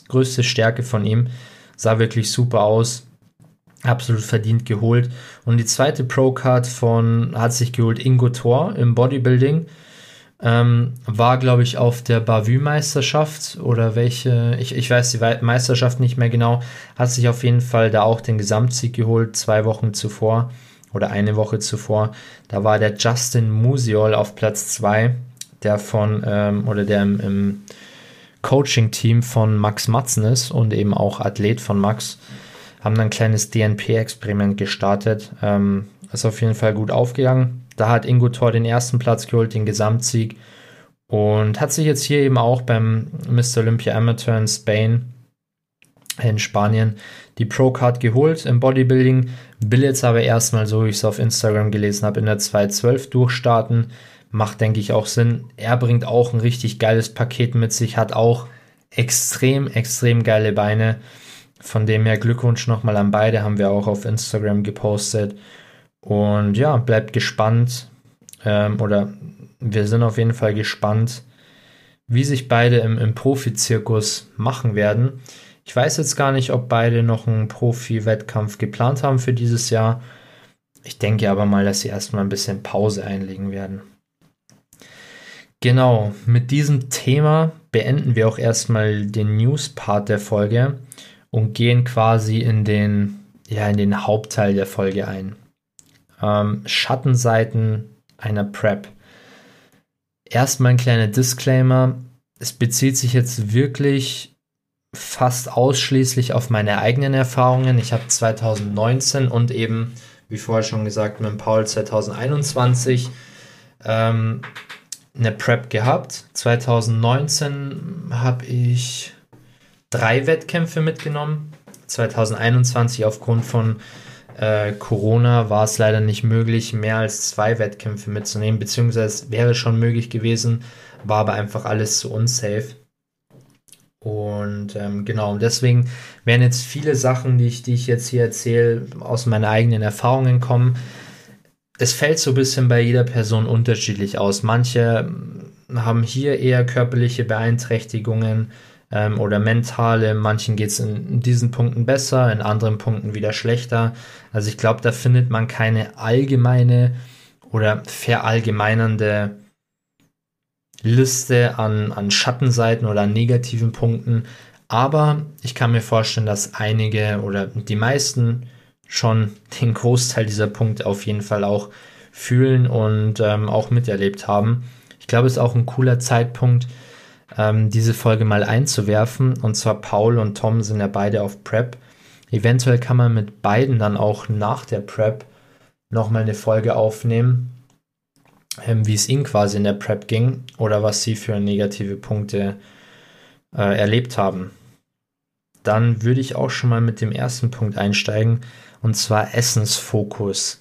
größte Stärke von ihm. Sah wirklich super aus absolut verdient geholt. Und die zweite Pro-Card von, hat sich geholt Ingo Thor im Bodybuilding. Ähm, war, glaube ich, auf der Bavü-Meisterschaft oder welche, ich, ich weiß die Meisterschaft nicht mehr genau, hat sich auf jeden Fall da auch den Gesamtsieg geholt, zwei Wochen zuvor oder eine Woche zuvor. Da war der Justin Musiol auf Platz 2, der von, ähm, oder der im, im Coaching-Team von Max Matzen ist und eben auch Athlet von Max haben ein kleines DNP-Experiment gestartet. Ähm, ist auf jeden Fall gut aufgegangen. Da hat Ingo Thor den ersten Platz geholt, den Gesamtsieg. Und hat sich jetzt hier eben auch beim Mr. Olympia Amateur in Spain, in Spanien, die Pro-Card geholt im Bodybuilding. Will jetzt aber erstmal, so wie ich es auf Instagram gelesen habe, in der 212 durchstarten. Macht, denke ich, auch Sinn. Er bringt auch ein richtig geiles Paket mit sich, hat auch extrem, extrem geile Beine. Von dem her Glückwunsch nochmal an beide, haben wir auch auf Instagram gepostet. Und ja, bleibt gespannt. Ähm, oder wir sind auf jeden Fall gespannt, wie sich beide im, im Profi-Zirkus machen werden. Ich weiß jetzt gar nicht, ob beide noch einen Profi-Wettkampf geplant haben für dieses Jahr. Ich denke aber mal, dass sie erstmal ein bisschen Pause einlegen werden. Genau, mit diesem Thema beenden wir auch erstmal den News-Part der Folge und gehen quasi in den, ja, in den Hauptteil der Folge ein. Ähm, Schattenseiten einer Prep. Erstmal ein kleiner Disclaimer. Es bezieht sich jetzt wirklich fast ausschließlich auf meine eigenen Erfahrungen. Ich habe 2019 und eben, wie vorher schon gesagt, mit Paul 2021 ähm, eine Prep gehabt. 2019 habe ich drei Wettkämpfe mitgenommen. 2021 aufgrund von äh, Corona war es leider nicht möglich, mehr als zwei Wettkämpfe mitzunehmen, beziehungsweise wäre schon möglich gewesen, war aber einfach alles zu unsafe. Und ähm, genau, deswegen werden jetzt viele Sachen, die ich, die ich jetzt hier erzähle, aus meinen eigenen Erfahrungen kommen. Es fällt so ein bisschen bei jeder Person unterschiedlich aus. Manche haben hier eher körperliche Beeinträchtigungen ähm, oder mentale. Manchen geht es in diesen Punkten besser, in anderen Punkten wieder schlechter. Also ich glaube, da findet man keine allgemeine oder verallgemeinernde Liste an, an Schattenseiten oder an negativen Punkten. Aber ich kann mir vorstellen, dass einige oder die meisten schon den Großteil dieser Punkte auf jeden Fall auch fühlen und ähm, auch miterlebt haben. Ich glaube, es ist auch ein cooler Zeitpunkt, ähm, diese Folge mal einzuwerfen. Und zwar Paul und Tom sind ja beide auf Prep. Eventuell kann man mit beiden dann auch nach der Prep nochmal eine Folge aufnehmen, ähm, wie es ihnen quasi in der Prep ging oder was sie für negative Punkte äh, erlebt haben. Dann würde ich auch schon mal mit dem ersten Punkt einsteigen und zwar Essensfokus.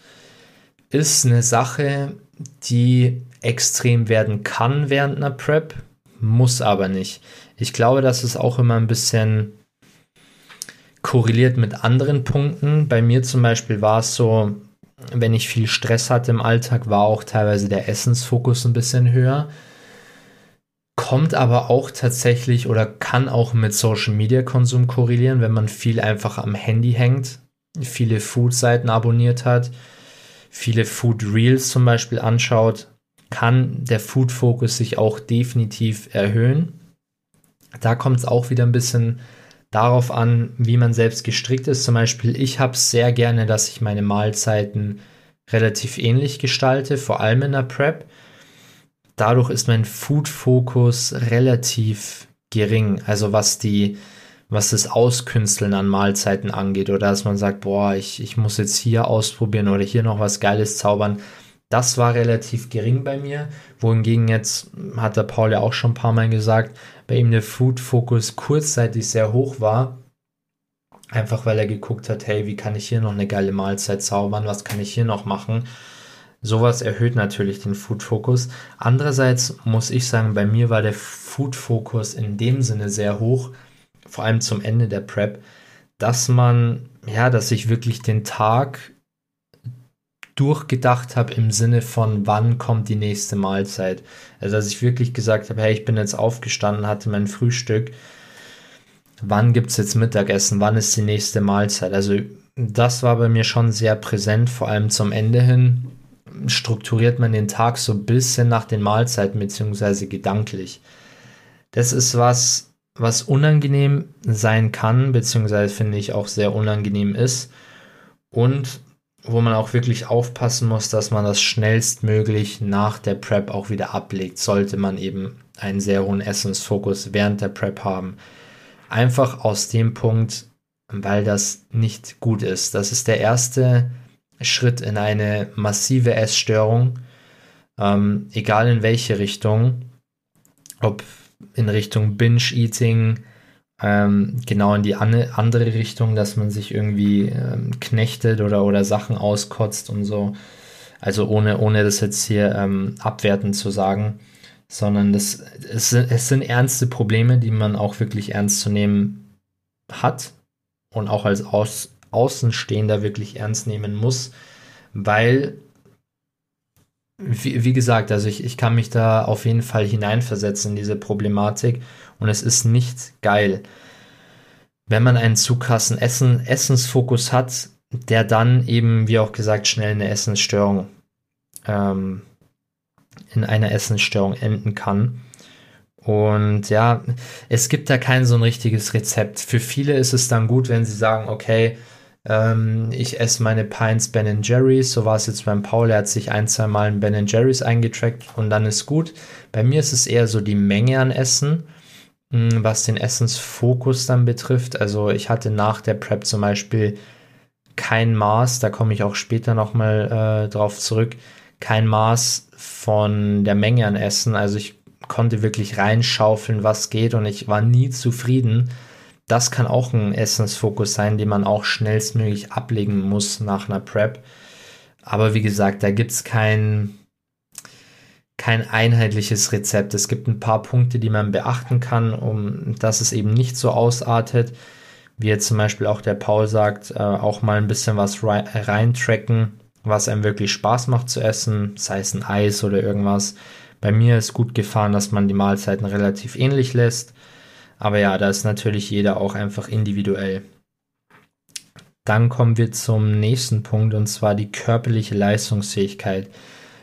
Ist eine Sache, die extrem werden kann während einer Prep, muss aber nicht. Ich glaube, dass es auch immer ein bisschen korreliert mit anderen Punkten. Bei mir zum Beispiel war es so, wenn ich viel Stress hatte im Alltag, war auch teilweise der Essensfokus ein bisschen höher. Kommt aber auch tatsächlich oder kann auch mit Social Media Konsum korrelieren, wenn man viel einfach am Handy hängt, viele Food-Seiten abonniert hat, viele Food Reels zum Beispiel anschaut, kann der Food-Fokus sich auch definitiv erhöhen. Da kommt es auch wieder ein bisschen darauf an, wie man selbst gestrickt ist. Zum Beispiel, ich habe sehr gerne, dass ich meine Mahlzeiten relativ ähnlich gestalte, vor allem in der Prep. Dadurch ist mein Food-Fokus relativ gering. Also was die, was das Auskünsteln an Mahlzeiten angeht oder dass man sagt, boah, ich, ich muss jetzt hier ausprobieren oder hier noch was Geiles zaubern. Das war relativ gering bei mir. Wohingegen jetzt, hat der Paul ja auch schon ein paar Mal gesagt, bei ihm der Food-Fokus kurzzeitig sehr hoch war. Einfach weil er geguckt hat, hey, wie kann ich hier noch eine geile Mahlzeit zaubern? Was kann ich hier noch machen? Sowas erhöht natürlich den Food-Fokus. Andererseits muss ich sagen, bei mir war der Food-Fokus in dem Sinne sehr hoch, vor allem zum Ende der Prep, dass man, ja, dass ich wirklich den Tag durchgedacht habe im Sinne von, wann kommt die nächste Mahlzeit. Also, dass ich wirklich gesagt habe, hey, ich bin jetzt aufgestanden, hatte mein Frühstück. Wann gibt es jetzt Mittagessen? Wann ist die nächste Mahlzeit? Also, das war bei mir schon sehr präsent, vor allem zum Ende hin. Strukturiert man den Tag so ein bisschen nach den Mahlzeiten, beziehungsweise gedanklich. Das ist was, was unangenehm sein kann, beziehungsweise finde ich auch sehr unangenehm ist. Und wo man auch wirklich aufpassen muss, dass man das schnellstmöglich nach der Prep auch wieder ablegt, sollte man eben einen sehr hohen Essensfokus während der Prep haben. Einfach aus dem Punkt, weil das nicht gut ist. Das ist der erste Schritt in eine massive Essstörung, ähm, egal in welche Richtung, ob in Richtung Binge-Eating, ähm, genau in die an andere Richtung, dass man sich irgendwie ähm, knechtet oder, oder Sachen auskotzt und so. Also ohne, ohne das jetzt hier ähm, abwertend zu sagen, sondern das, es, es sind ernste Probleme, die man auch wirklich ernst zu nehmen hat und auch als Aus, Außenstehender wirklich ernst nehmen muss, weil wie, wie, gesagt, also ich, ich kann mich da auf jeden Fall hineinversetzen in diese Problematik und es ist nicht geil, wenn man einen zu krassen Essen, Essensfokus hat, der dann eben, wie auch gesagt, schnell eine Essensstörung ähm, in einer Essensstörung enden kann. Und ja, es gibt da kein so ein richtiges Rezept. Für viele ist es dann gut, wenn sie sagen, okay, ähm, ich esse meine Pints Ben Jerry's. So war es jetzt beim Paul. Er hat sich ein, zwei Mal in Ben Jerry's eingetrackt und dann ist gut. Bei mir ist es eher so die Menge an Essen, hm, was den Essensfokus dann betrifft. Also ich hatte nach der Prep zum Beispiel kein Maß, da komme ich auch später nochmal äh, drauf zurück, kein Maß von der Menge an Essen. Also ich konnte wirklich reinschaufeln, was geht und ich war nie zufrieden das kann auch ein Essensfokus sein, den man auch schnellstmöglich ablegen muss nach einer Prep. Aber wie gesagt, da gibt es kein, kein einheitliches Rezept. Es gibt ein paar Punkte, die man beachten kann, um dass es eben nicht so ausartet. Wie jetzt zum Beispiel auch der Paul sagt, äh, auch mal ein bisschen was reintracken, was einem wirklich Spaß macht zu essen, sei es ein Eis oder irgendwas. Bei mir ist gut gefahren, dass man die Mahlzeiten relativ ähnlich lässt. Aber ja, da ist natürlich jeder auch einfach individuell. Dann kommen wir zum nächsten Punkt und zwar die körperliche Leistungsfähigkeit.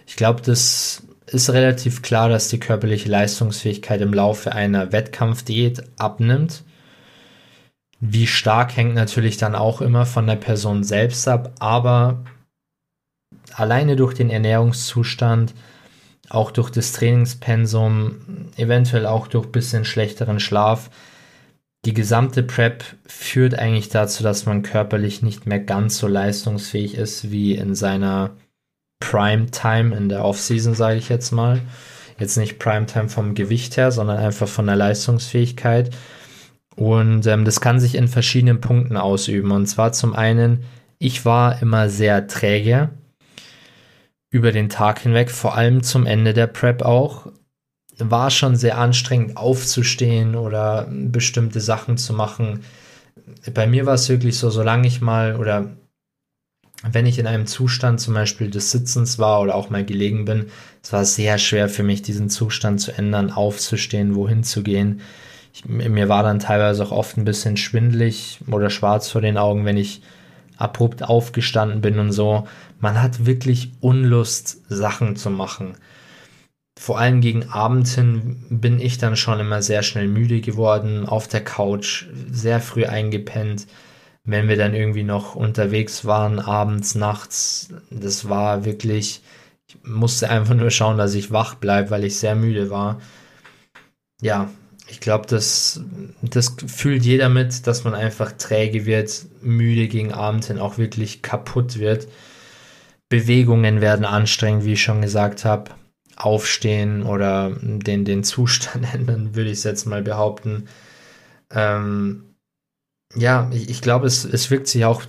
Ich glaube, das ist relativ klar, dass die körperliche Leistungsfähigkeit im Laufe einer Wettkampfdiät abnimmt. Wie stark hängt natürlich dann auch immer von der Person selbst ab, aber alleine durch den Ernährungszustand, auch durch das Trainingspensum, eventuell auch durch ein bisschen schlechteren Schlaf, die gesamte Prep führt eigentlich dazu, dass man körperlich nicht mehr ganz so leistungsfähig ist wie in seiner Primetime in der Offseason, sage ich jetzt mal. Jetzt nicht Primetime vom Gewicht her, sondern einfach von der Leistungsfähigkeit. Und ähm, das kann sich in verschiedenen Punkten ausüben. Und zwar zum einen, ich war immer sehr träge über den Tag hinweg, vor allem zum Ende der Prep auch. War schon sehr anstrengend aufzustehen oder bestimmte Sachen zu machen. Bei mir war es wirklich so, solange ich mal oder wenn ich in einem Zustand zum Beispiel des Sitzens war oder auch mal gelegen bin, es war sehr schwer für mich, diesen Zustand zu ändern, aufzustehen, wohin zu gehen. Ich, mir war dann teilweise auch oft ein bisschen schwindlig oder schwarz vor den Augen, wenn ich abrupt aufgestanden bin und so. Man hat wirklich Unlust, Sachen zu machen. Vor allem gegen Abend hin bin ich dann schon immer sehr schnell müde geworden, auf der Couch, sehr früh eingepennt wenn wir dann irgendwie noch unterwegs waren, abends, nachts, das war wirklich, ich musste einfach nur schauen, dass ich wach bleibe, weil ich sehr müde war. Ja, ich glaube, das, das fühlt jeder mit, dass man einfach träge wird, müde gegen Abend hin, auch wirklich kaputt wird. Bewegungen werden anstrengend, wie ich schon gesagt habe. Aufstehen oder den, den Zustand ändern, würde ich es jetzt mal behaupten. Ähm, ja, ich, ich glaube, es, es wirkt sich auch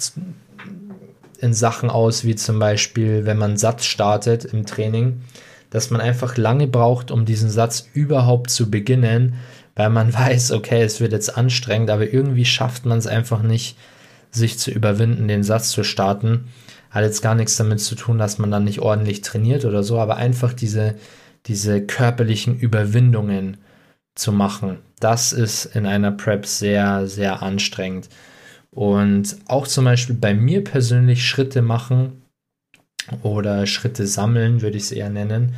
in Sachen aus, wie zum Beispiel, wenn man Satz startet im Training, dass man einfach lange braucht, um diesen Satz überhaupt zu beginnen, weil man weiß, okay, es wird jetzt anstrengend, aber irgendwie schafft man es einfach nicht, sich zu überwinden, den Satz zu starten. Hat jetzt gar nichts damit zu tun, dass man dann nicht ordentlich trainiert oder so, aber einfach diese, diese körperlichen Überwindungen zu machen das ist in einer Prep sehr, sehr anstrengend. Und auch zum Beispiel bei mir persönlich Schritte machen oder Schritte sammeln, würde ich es eher nennen,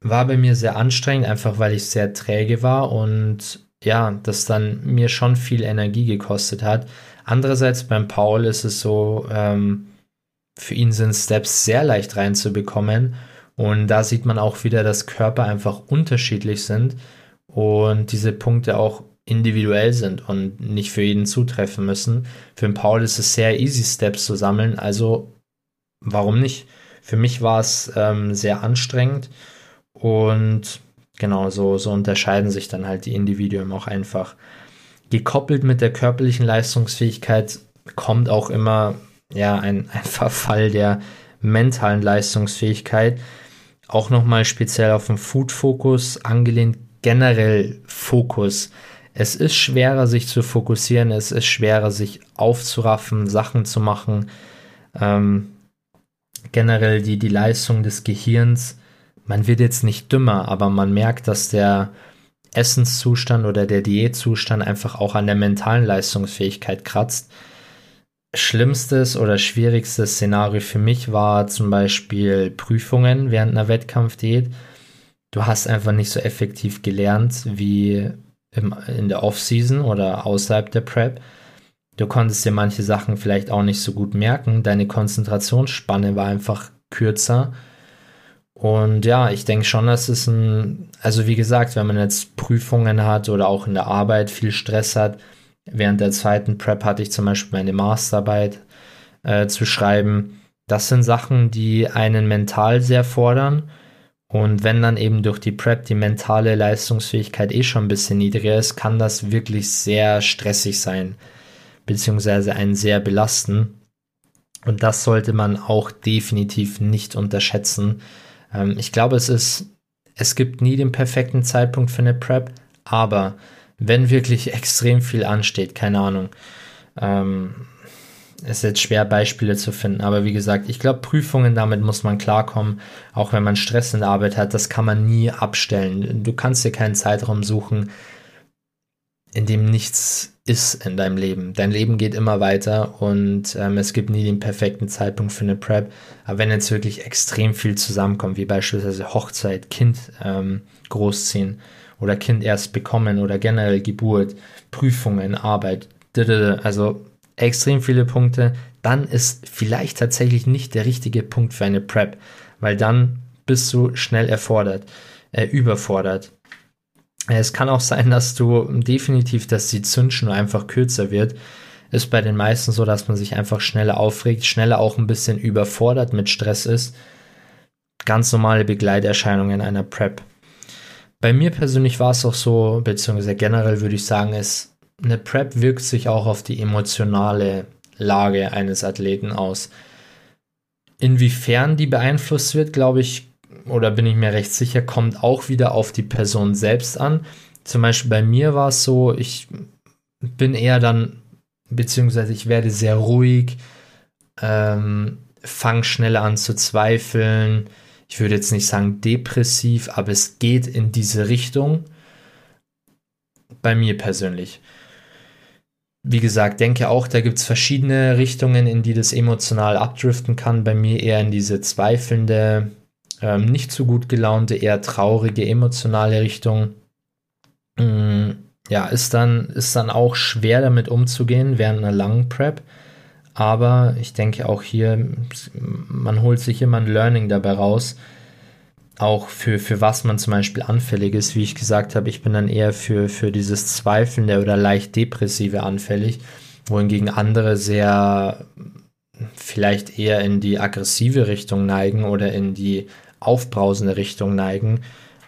war bei mir sehr anstrengend, einfach weil ich sehr träge war und ja, das dann mir schon viel Energie gekostet hat. Andererseits beim Paul ist es so, ähm, für ihn sind Steps sehr leicht reinzubekommen und da sieht man auch wieder, dass Körper einfach unterschiedlich sind und diese Punkte auch individuell sind und nicht für jeden zutreffen müssen. Für den Paul ist es sehr easy, Steps zu sammeln, also warum nicht? Für mich war es ähm, sehr anstrengend und genau so, so unterscheiden sich dann halt die Individuen auch einfach. Gekoppelt mit der körperlichen Leistungsfähigkeit kommt auch immer ja, ein, ein Verfall der mentalen Leistungsfähigkeit. Auch nochmal speziell auf den Food-Fokus angelehnt generell Fokus. Es ist schwerer, sich zu fokussieren, es ist schwerer, sich aufzuraffen, Sachen zu machen. Ähm, generell die, die Leistung des Gehirns, man wird jetzt nicht dümmer, aber man merkt, dass der Essenszustand oder der Diätzustand einfach auch an der mentalen Leistungsfähigkeit kratzt. Schlimmstes oder schwierigstes Szenario für mich war zum Beispiel Prüfungen während einer Wettkampfdiät du hast einfach nicht so effektiv gelernt wie im, in der Off-Season oder außerhalb der Prep. Du konntest dir manche Sachen vielleicht auch nicht so gut merken. Deine Konzentrationsspanne war einfach kürzer. Und ja, ich denke schon, dass es ein, also wie gesagt, wenn man jetzt Prüfungen hat oder auch in der Arbeit viel Stress hat, während der zweiten Prep hatte ich zum Beispiel meine Masterarbeit äh, zu schreiben. Das sind Sachen, die einen mental sehr fordern Und wenn dann eben durch die Prep die mentale Leistungsfähigkeit eh schon ein bisschen niedriger ist, kann das wirklich sehr stressig sein, beziehungsweise einen sehr belasten. Und das sollte man auch definitiv nicht unterschätzen. Ähm, ich glaube, es ist, es gibt nie den perfekten Zeitpunkt für eine Prep, aber wenn wirklich extrem viel ansteht, keine Ahnung, ähm, ist jetzt schwer, Beispiele zu finden. Aber wie gesagt, ich glaube, Prüfungen, damit muss man klarkommen. Auch wenn man Stress in der Arbeit hat, das kann man nie abstellen. Du kannst dir keinen Zeitraum suchen, in dem nichts ist in deinem Leben. Dein Leben geht immer weiter und ähm, es gibt nie den perfekten Zeitpunkt für eine Prep. Aber wenn jetzt wirklich extrem viel zusammenkommt, wie beispielsweise Hochzeit, Kind ähm, großziehen oder Kind erst bekommen oder generell Geburt, Prüfungen, Arbeit, also extrem viele Punkte, dann ist vielleicht tatsächlich nicht der richtige Punkt für eine Prep, weil dann bist du schnell erfordert, äh, überfordert. Es kann auch sein, dass du definitiv, dass die Zündschnur einfach kürzer wird. Ist bei den meisten so, dass man sich einfach schneller aufregt, schneller auch ein bisschen überfordert mit Stress ist. Ganz normale Begleiterscheinungen einer Prep. Bei mir persönlich war es auch so, beziehungsweise generell würde ich sagen, es eine Prep wirkt sich auch auf die emotionale Lage eines Athleten aus. Inwiefern die beeinflusst wird, glaube ich, oder bin ich mir recht sicher, kommt auch wieder auf die Person selbst an. Zum Beispiel bei mir war es so, ich bin eher dann, beziehungsweise ich werde sehr ruhig, ähm, fange schneller an zu zweifeln. Ich würde jetzt nicht sagen depressiv, aber es geht in diese Richtung. Bei mir persönlich wie gesagt, denke auch, da gibt es verschiedene Richtungen, in die das emotional abdriften kann. Bei mir eher in diese zweifelnde, ähm, nicht so gut gelaunte, eher traurige, emotionale Richtung. Mm, ja, ist dann, ist dann auch schwer damit umzugehen während einer langen Prep. Aber ich denke auch hier, man holt sich immer ein Learning dabei raus auch für, für was man zum Beispiel anfällig ist. Wie ich gesagt habe, ich bin dann eher für, für dieses Zweifelnde oder leicht depressive anfällig, wohingegen andere sehr vielleicht eher in die aggressive Richtung neigen oder in die aufbrausende Richtung neigen.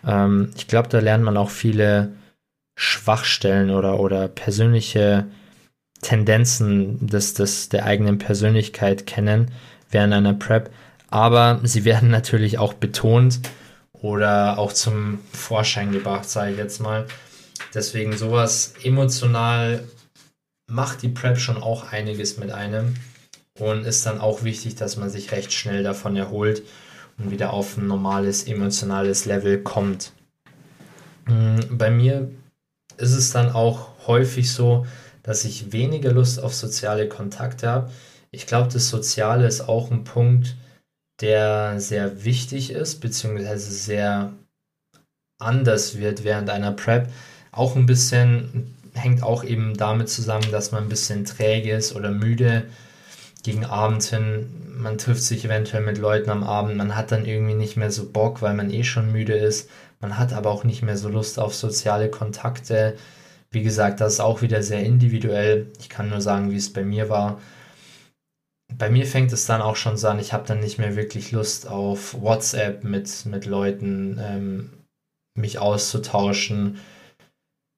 Ähm, ich glaube, da lernt man auch viele Schwachstellen oder, oder persönliche Tendenzen des, des, der eigenen Persönlichkeit kennen während einer Prep. Aber sie werden natürlich auch betont oder auch zum Vorschein gebracht, sage ich jetzt mal. Deswegen sowas emotional macht die Prep schon auch einiges mit einem und ist dann auch wichtig, dass man sich recht schnell davon erholt und wieder auf ein normales emotionales Level kommt. Mm, bei mir ist es dann auch häufig so, dass ich weniger Lust auf soziale Kontakte habe. Ich glaube, das Soziale ist auch ein Punkt, der sehr wichtig ist, beziehungsweise sehr anders wird während einer Prep. Auch ein bisschen hängt auch eben damit zusammen, dass man ein bisschen träge ist oder müde gegen Abend hin. Man trifft sich eventuell mit Leuten am Abend, man hat dann irgendwie nicht mehr so Bock, weil man eh schon müde ist. Man hat aber auch nicht mehr so Lust auf soziale Kontakte. Wie gesagt, das ist auch wieder sehr individuell. Ich kann nur sagen, wie es bei mir war bei mir fängt es dann auch schon so an, ich habe dann nicht mehr wirklich Lust auf WhatsApp mit, mit Leuten, ähm, mich auszutauschen,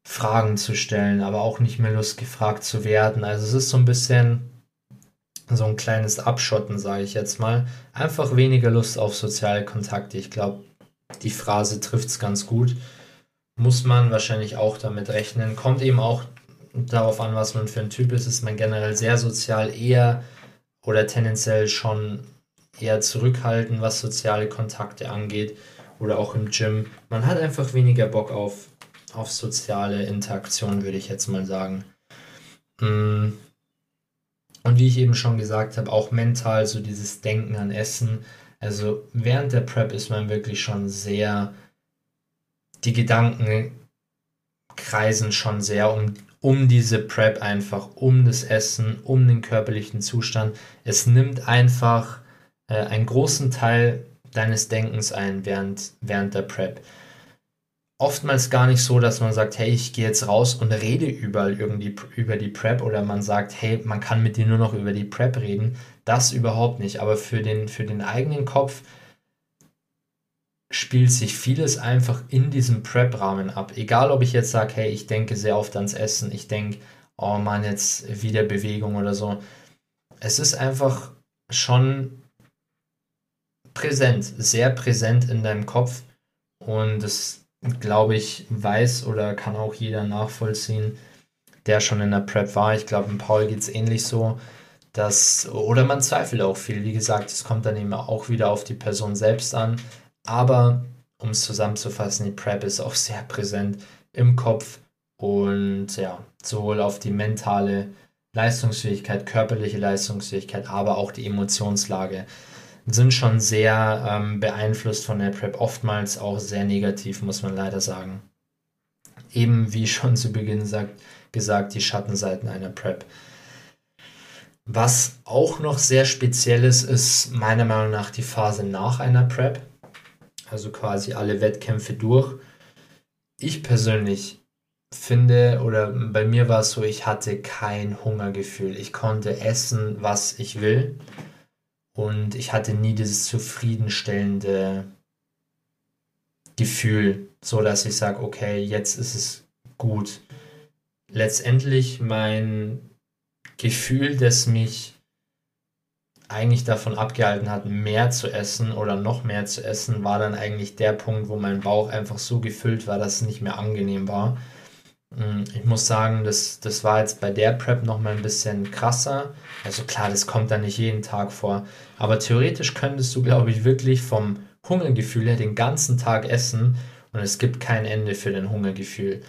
Fragen zu stellen, aber auch nicht mehr Lust gefragt zu werden. Also es ist so ein bisschen so ein kleines Abschotten, sage ich jetzt mal. Einfach weniger Lust auf soziale Kontakte. Ich glaube, die Phrase trifft es ganz gut. Muss man wahrscheinlich auch damit rechnen. Kommt eben auch darauf an, was man für ein Typ ist. Ist man generell sehr sozial, eher oder tendenziell schon eher zurückhaltend, was soziale Kontakte angeht oder auch im Gym. Man hat einfach weniger Bock auf, auf soziale Interaktion, würde ich jetzt mal sagen. Mm. Und wie ich eben schon gesagt habe, auch mental so dieses Denken an Essen. Also während der Prep ist man wirklich schon sehr, die Gedanken kreisen schon sehr um, um diese Prep einfach, um das Essen, um den körperlichen Zustand. Es nimmt einfach äh, einen großen Teil deines Denkens ein während, während der Prep. Oftmals gar nicht so, dass man sagt, hey, ich gehe jetzt raus und rede überall irgendwie über die Prep oder man sagt, hey, man kann mit dir nur noch über die Prep reden. Das überhaupt nicht. Aber für den, für den eigenen Kopf spielt sich vieles einfach in diesem Prep-Rahmen ab. Egal, ob ich jetzt sage, hey, ich denke sehr oft ans Essen, ich denke, oh Mann, jetzt wieder Bewegung oder so. Es ist einfach schon präsent, sehr präsent in deinem Kopf und das, glaube ich, weiß oder kann auch jeder nachvollziehen, der schon in der Prep war. Ich glaube, in Paul geht es ähnlich so, dass, oder man zweifelt auch viel. Wie gesagt, es kommt dann eben auch wieder auf die Person selbst an. Aber um es zusammenzufassen, die Prep ist auch sehr präsent im Kopf und ja, sowohl auf die mentale Leistungsfähigkeit, körperliche Leistungsfähigkeit, aber auch die Emotionslage sind schon sehr ähm, beeinflusst von der Prep, oftmals auch sehr negativ, muss man leider sagen. Eben wie schon zu Beginn sagt, gesagt, die Schattenseiten einer Prep. Was auch noch sehr speziell ist, ist meiner Meinung nach die Phase nach einer Prep also quasi alle Wettkämpfe durch. Ich persönlich finde, oder bei mir war es so, ich hatte kein Hungergefühl. Ich konnte essen, was ich will. Und ich hatte nie dieses zufriedenstellende Gefühl, so dass ich sage, okay, jetzt ist es gut. Letztendlich mein Gefühl, das mich eigentlich davon abgehalten hat, mehr zu essen oder noch mehr zu essen, war dann eigentlich der Punkt, wo mein Bauch einfach so gefüllt war, dass es nicht mehr angenehm war. Mm, ich muss sagen, das, das war jetzt bei der Prep nochmal ein bisschen krasser. Also klar, das kommt dann nicht jeden Tag vor. Aber theoretisch könntest du, glaube ich, wirklich vom Hungergefühl her den ganzen Tag essen und es gibt kein Ende für dein Hungergefühl.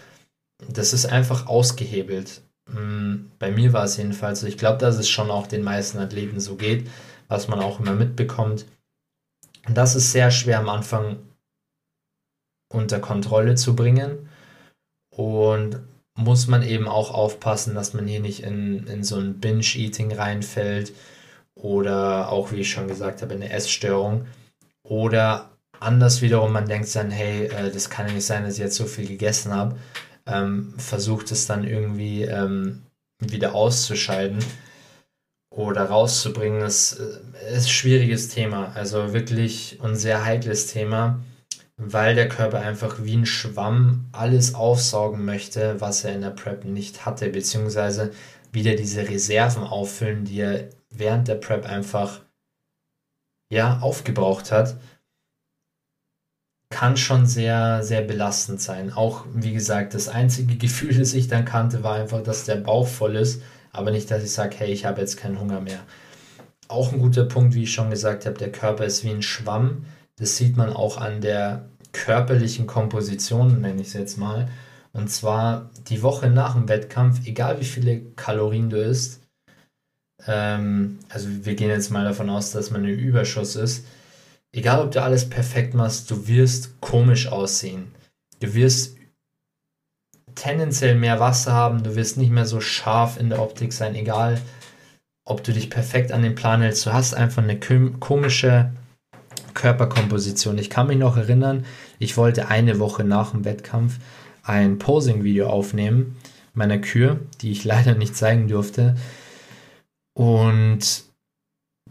Das ist einfach ausgehebelt. Mm, bei mir war es jedenfalls so. Ich glaube, dass es schon auch den meisten Athleten so geht, was man auch immer mitbekommt. Und das ist sehr schwer am Anfang unter Kontrolle zu bringen. Und muss man eben auch aufpassen, dass man hier nicht in, in so ein Binge-Eating reinfällt oder auch, wie ich schon gesagt habe, eine Essstörung. Oder anders wiederum, man denkt dann, hey, äh, das kann ja nicht sein, dass ich jetzt so viel gegessen habe ähm, versucht es dann irgendwie ähm, wieder auszuscheiden oder rauszubringen. Das äh, ist ein schwieriges Thema, also wirklich ein sehr heikles Thema, weil der Körper einfach wie ein Schwamm alles aufsaugen möchte, was er in der Prep nicht hatte, beziehungsweise wieder diese Reserven auffüllen, die er während der Prep einfach ja aufgebraucht hat kann schon sehr, sehr belastend sein. Auch, wie gesagt, das einzige Gefühl, das ich dann kannte, war einfach, dass der Bauch voll ist, aber nicht, dass ich sage, hey, ich habe jetzt keinen Hunger mehr. Auch ein guter Punkt, wie ich schon gesagt habe, der Körper ist wie ein Schwamm. Das sieht man auch an der körperlichen Komposition, nenne ich es jetzt mal. Und zwar die Woche nach dem Wettkampf, egal wie viele Kalorien du isst, ähm, also wir gehen jetzt mal davon aus, dass man im Überschuss ist, egal ob du alles perfekt machst, du wirst komisch aussehen. Du wirst tendenziell mehr Wasser haben, du wirst nicht mehr so scharf in der Optik sein, egal ob du dich perfekt an den Plan hältst. Du hast einfach eine komische Körperkomposition. Ich kann mich noch erinnern, ich wollte eine Woche nach dem Wettkampf ein Posing-Video aufnehmen meiner Kür, die ich leider nicht zeigen durfte. Und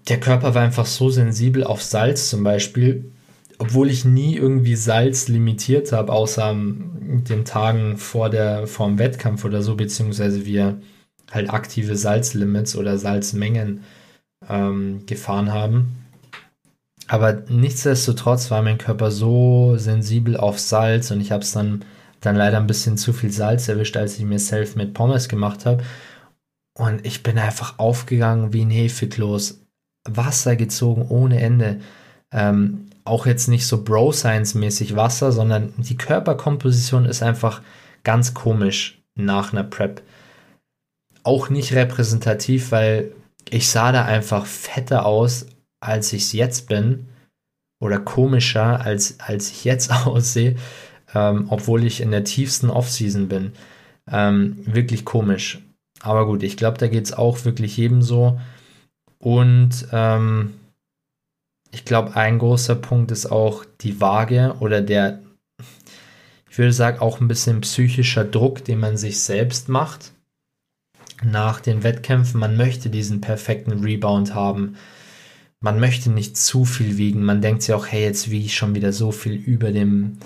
der Körper war einfach so sensibel auf Salz zum Beispiel, obwohl ich nie irgendwie Salz limitiert habe, außer den Tagen vor der, vor dem Wettkampf oder so, beziehungsweise wir halt aktive Salzlimits oder Salzmengen ähm, gefahren haben. Aber nichtsdestotrotz war mein Körper so sensibel auf Salz und ich habe es dann, dann leider ein bisschen zu viel Salz erwischt, als ich mir Self mit Pommes gemacht habe. Und ich bin einfach aufgegangen wie ein Hefekloß. Wasser gezogen ohne Ende. Ähm, auch jetzt nicht so Bro-Science-mäßig Wasser, sondern die Körperkomposition ist einfach ganz komisch nach einer Prep. Auch nicht repräsentativ, weil ich sah da einfach fetter aus, als ich es jetzt bin. Oder komischer, als, als ich jetzt aussehe, ähm, obwohl ich in der tiefsten Off-Season bin. Ähm, wirklich komisch. Aber gut, ich glaube, da geht es auch wirklich jedem so. Und ähm, ich glaube, ein großer Punkt ist auch die Waage oder der, ich würde sagen, auch ein bisschen psychischer Druck, den man sich selbst macht nach den Wettkämpfen. Man möchte diesen perfekten Rebound haben. Man möchte nicht zu viel wiegen. Man denkt sich auch, hey, jetzt wiege ich schon wieder so viel über dem,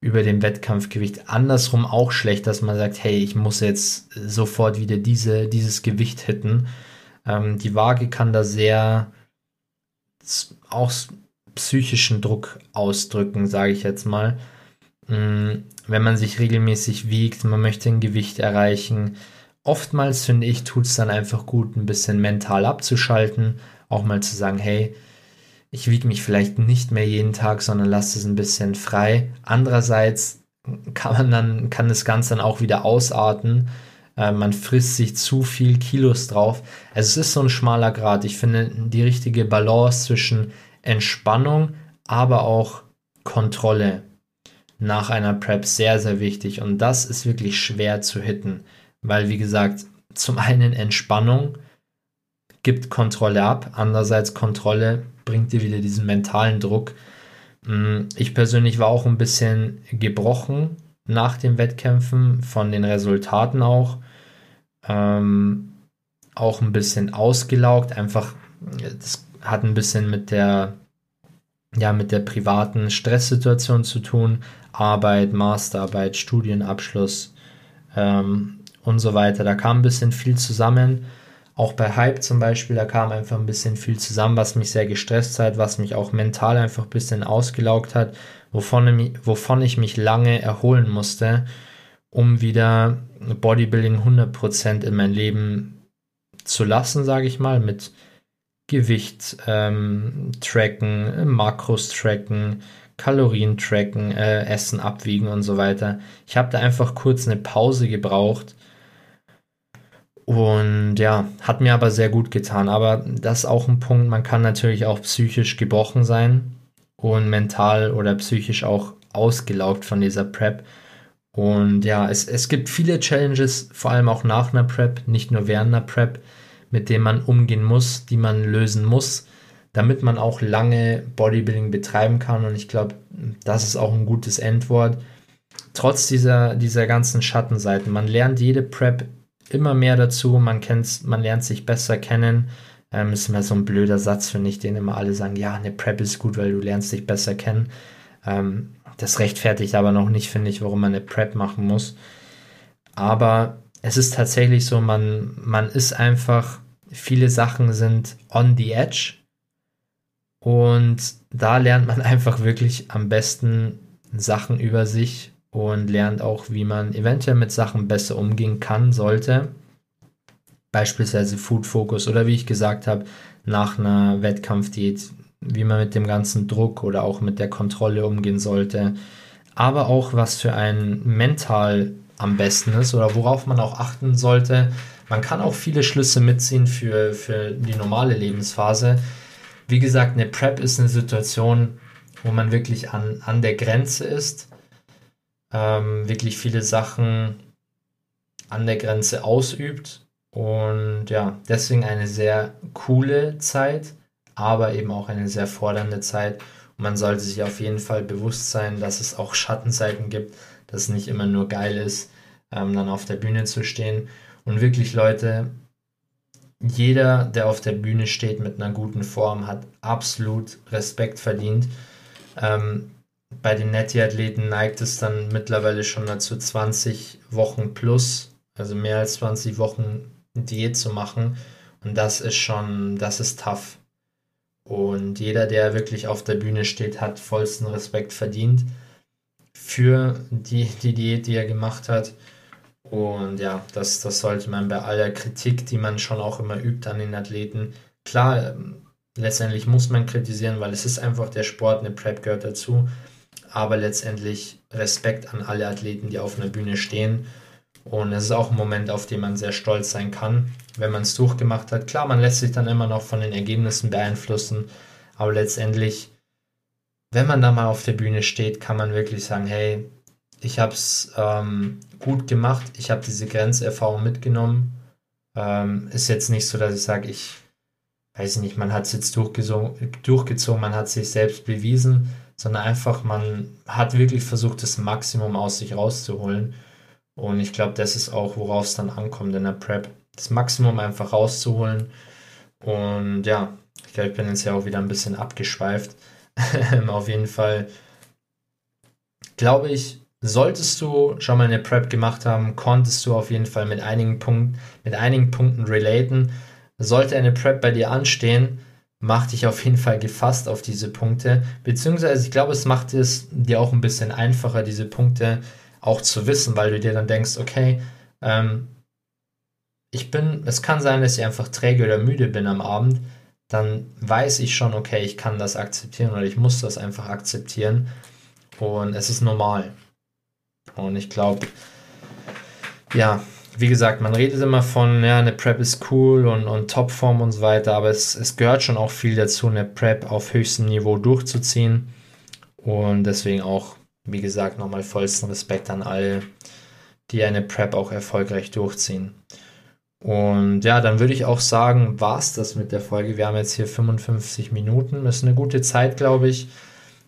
über dem Wettkampfgewicht. Andersrum auch schlecht, dass man sagt, hey, ich muss jetzt sofort wieder diese, dieses Gewicht hitten. Ähm, die Waage kann da sehr auch psychischen Druck ausdrücken, sage ich jetzt mal. Mm, wenn man sich regelmäßig wiegt, man möchte ein Gewicht erreichen. Oftmals finde ich, tut es dann einfach gut, ein bisschen mental abzuschalten, auch mal zu sagen, hey, ich wiege mich vielleicht nicht mehr jeden Tag, sondern lasse es ein bisschen frei. Andererseits kann man dann, kann das Ganze dann auch wieder ausarten. Äh, man frisst sich zu viel Kilos drauf. Also es ist so ein schmaler Grad. Ich finde die richtige Balance zwischen Entspannung, aber auch Kontrolle nach einer Prep sehr, sehr wichtig. Und das ist wirklich schwer zu hitten, weil, wie gesagt, zum einen Entspannung gibt Kontrolle ab, andererseits Kontrolle bringt dir wieder diesen mentalen Druck. Mm, ich persönlich war auch ein bisschen gebrochen nach den Wettkämpfen, von den Resultaten auch. Ähm, auch ein bisschen ausgelaugt, einfach, das hat ein bisschen mit der, ja, mit der privaten Stresssituation zu tun. Arbeit, Masterarbeit, Studienabschluss ähm, und so weiter. Da kam ein bisschen viel zusammen. Auch bei Hype zum Beispiel, da kam einfach ein bisschen viel zusammen, was mich sehr gestresst hat, was mich auch mental einfach ein bisschen ausgelaugt hat, wovon, wovon ich mich lange erholen musste, um wieder Bodybuilding 100% in mein Leben zu lassen, sage ich mal, mit Gewicht ähm, tracken, Makros tracken, Kalorien tracken, äh, Essen abwiegen und so weiter. Ich habe da einfach kurz eine Pause gebraucht. Und ja, hat mir aber sehr gut getan. Aber das ist auch ein Punkt, man kann natürlich auch psychisch gebrochen sein und mental oder psychisch auch ausgelaugt von dieser Prep. Und ja, es, es gibt viele Challenges, vor allem auch nach einer Prep, nicht nur während einer Prep mit denen man umgehen muss, die man lösen muss, damit man auch lange Bodybuilding betreiben kann. Und ich glaube, das ist auch ein gutes Endwort. Trotz dieser, dieser ganzen Schattenseiten, man lernt jede Prep immer mehr dazu, man, kennt, man lernt sich besser kennen. Ähm, ist immer so ein blöder Satz, finde ich, den immer alle sagen, ja, eine Prep ist gut, weil du lernst dich besser kennen. Ähm, das rechtfertigt aber noch nicht, finde ich, warum man eine Prep machen muss. Aber es ist tatsächlich so, man, man ist einfach, viele Sachen sind on the edge. Und da lernt man einfach wirklich am besten Sachen über sich und lernt auch, wie man eventuell mit Sachen besser umgehen kann, sollte. Beispielsweise Food Focus oder wie ich gesagt habe, nach einer Wettkampfdiät, wie man mit dem ganzen Druck oder auch mit der Kontrolle umgehen sollte. Aber auch was für ein mental am besten ist oder worauf man auch achten sollte. Man kann auch viele Schlüsse mitziehen für, für die normale Lebensphase. Wie gesagt, eine Prep ist eine Situation, wo man wirklich an, an der Grenze ist, ähm, wirklich viele Sachen an der Grenze ausübt und ja, deswegen eine sehr coole Zeit, aber eben auch eine sehr fordernde Zeit. Und man sollte sich auf jeden Fall bewusst sein, dass es auch Schattenseiten gibt, dass es nicht immer nur geil ist, ähm, dann auf der Bühne zu stehen. Und wirklich, Leute, jeder, der auf der Bühne steht mit einer guten Form, hat absolut Respekt verdient. Ähm, bei den Netty-Athleten neigt es dann mittlerweile schon dazu, 20 Wochen plus, also mehr als 20 Wochen Diät zu machen. Und das ist schon, das ist tough. Und jeder, der wirklich auf der Bühne steht, hat vollsten Respekt verdient für die, die Diät, die er gemacht hat. Und ja, das, das sollte man bei aller Kritik, die man schon auch immer übt an den Athleten, klar, ähm, letztendlich muss man kritisieren, weil es ist einfach der Sport, eine Prep gehört dazu. Aber letztendlich Respekt an alle Athleten, die auf einer Bühne stehen. Und es ist auch ein Moment, auf den man sehr stolz sein kann, wenn man es durchgemacht hat. Klar, man lässt sich dann immer noch von den Ergebnissen beeinflussen, aber letztendlich, wenn man da mal auf der Bühne steht, kann man wirklich sagen, hey, ich habe es ähm, gut gemacht, ich habe diese Grenzerfahrung mitgenommen. Ähm, ist jetzt nicht so, dass ich sage, ich weiß nicht, man hat es jetzt durchgezogen, man hat sich selbst bewiesen, sondern einfach, man hat wirklich versucht, das Maximum aus sich rauszuholen. Und ich glaube, das ist auch, worauf es dann ankommt in der Prep. Das Maximum einfach rauszuholen. Und ja, Ich glaube, ich bin jetzt ja auch wieder ein bisschen abgeschweift. Auf jeden Fall glaube ich, solltest du schon mal eine Prep gemacht haben, konntest du auf jeden Fall mit einigen Punkten, mit einigen Punkten relaten. Sollte eine Prep bei dir anstehen, mach dich auf jeden Fall gefasst auf diese Punkte. Beziehungsweise ich glaube, es macht es dir auch ein bisschen einfacher, diese Punkte auch zu wissen, weil du dir dann denkst, okay, ähm, ich bin, es kann sein, dass ich einfach träge oder müde bin am Abend, dann weiß ich schon, okay, ich kann das akzeptieren oder ich muss das einfach akzeptieren und es ist normal. Und ich glaube, ja, wie gesagt, man redet immer von, ja, eine Prep ist cool und, und Topform und so weiter, aber es, es gehört schon auch viel dazu, eine Prep auf höchstem Niveau durchzuziehen. Und deswegen auch, wie gesagt, nochmal vollsten Respekt an alle, die eine Prep auch erfolgreich durchziehen. Und ja, dann würde ich auch sagen, war es das mit der Folge. Wir haben jetzt hier 55 Minuten. Das ist eine gute Zeit, glaube ich.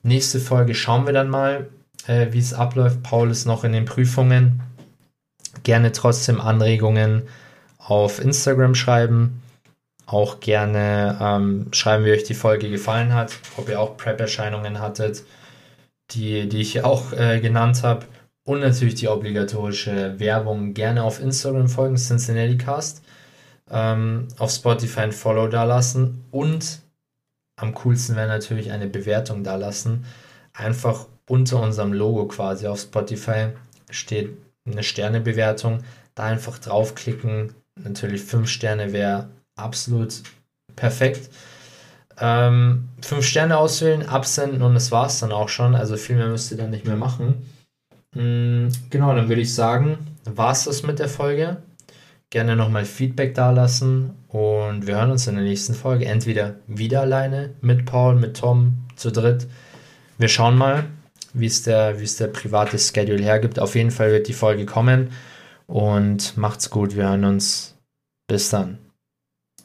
Nächste Folge schauen wir dann mal, äh, wie es abläuft. Paul ist noch in den Prüfungen. Gerne trotzdem Anregungen auf Instagram schreiben. Auch gerne ähm, schreiben, wie euch die Folge gefallen hat, ob ihr auch Prep-Erscheinungen hattet, die, die ich auch äh, genannt habe. Und natürlich die obligatorische Werbung. Gerne auf Instagram folgen, Cincinnati Cast. Ähm, auf Spotify ein Follow da lassen. Und am coolsten wäre natürlich eine Bewertung da lassen. Einfach unter unserem Logo quasi auf Spotify steht eine Sternebewertung. Da einfach draufklicken. Natürlich 5 Sterne wäre absolut perfekt. Ähm, fünf Sterne auswählen, absenden und das war es dann auch schon. Also viel mehr müsst ihr dann nicht mehr machen. Mhm, genau, dann würde ich sagen, war es das mit der Folge. Gerne nochmal Feedback dalassen und wir hören uns in der nächsten Folge. Entweder wieder alleine mit Paul, mit Tom, zu dritt. Wir schauen mal wie es der, wie es der private Schedule hergibt. Auf jeden Fall wird die Folge kommen und macht's gut. Wir hören uns. Bis dann.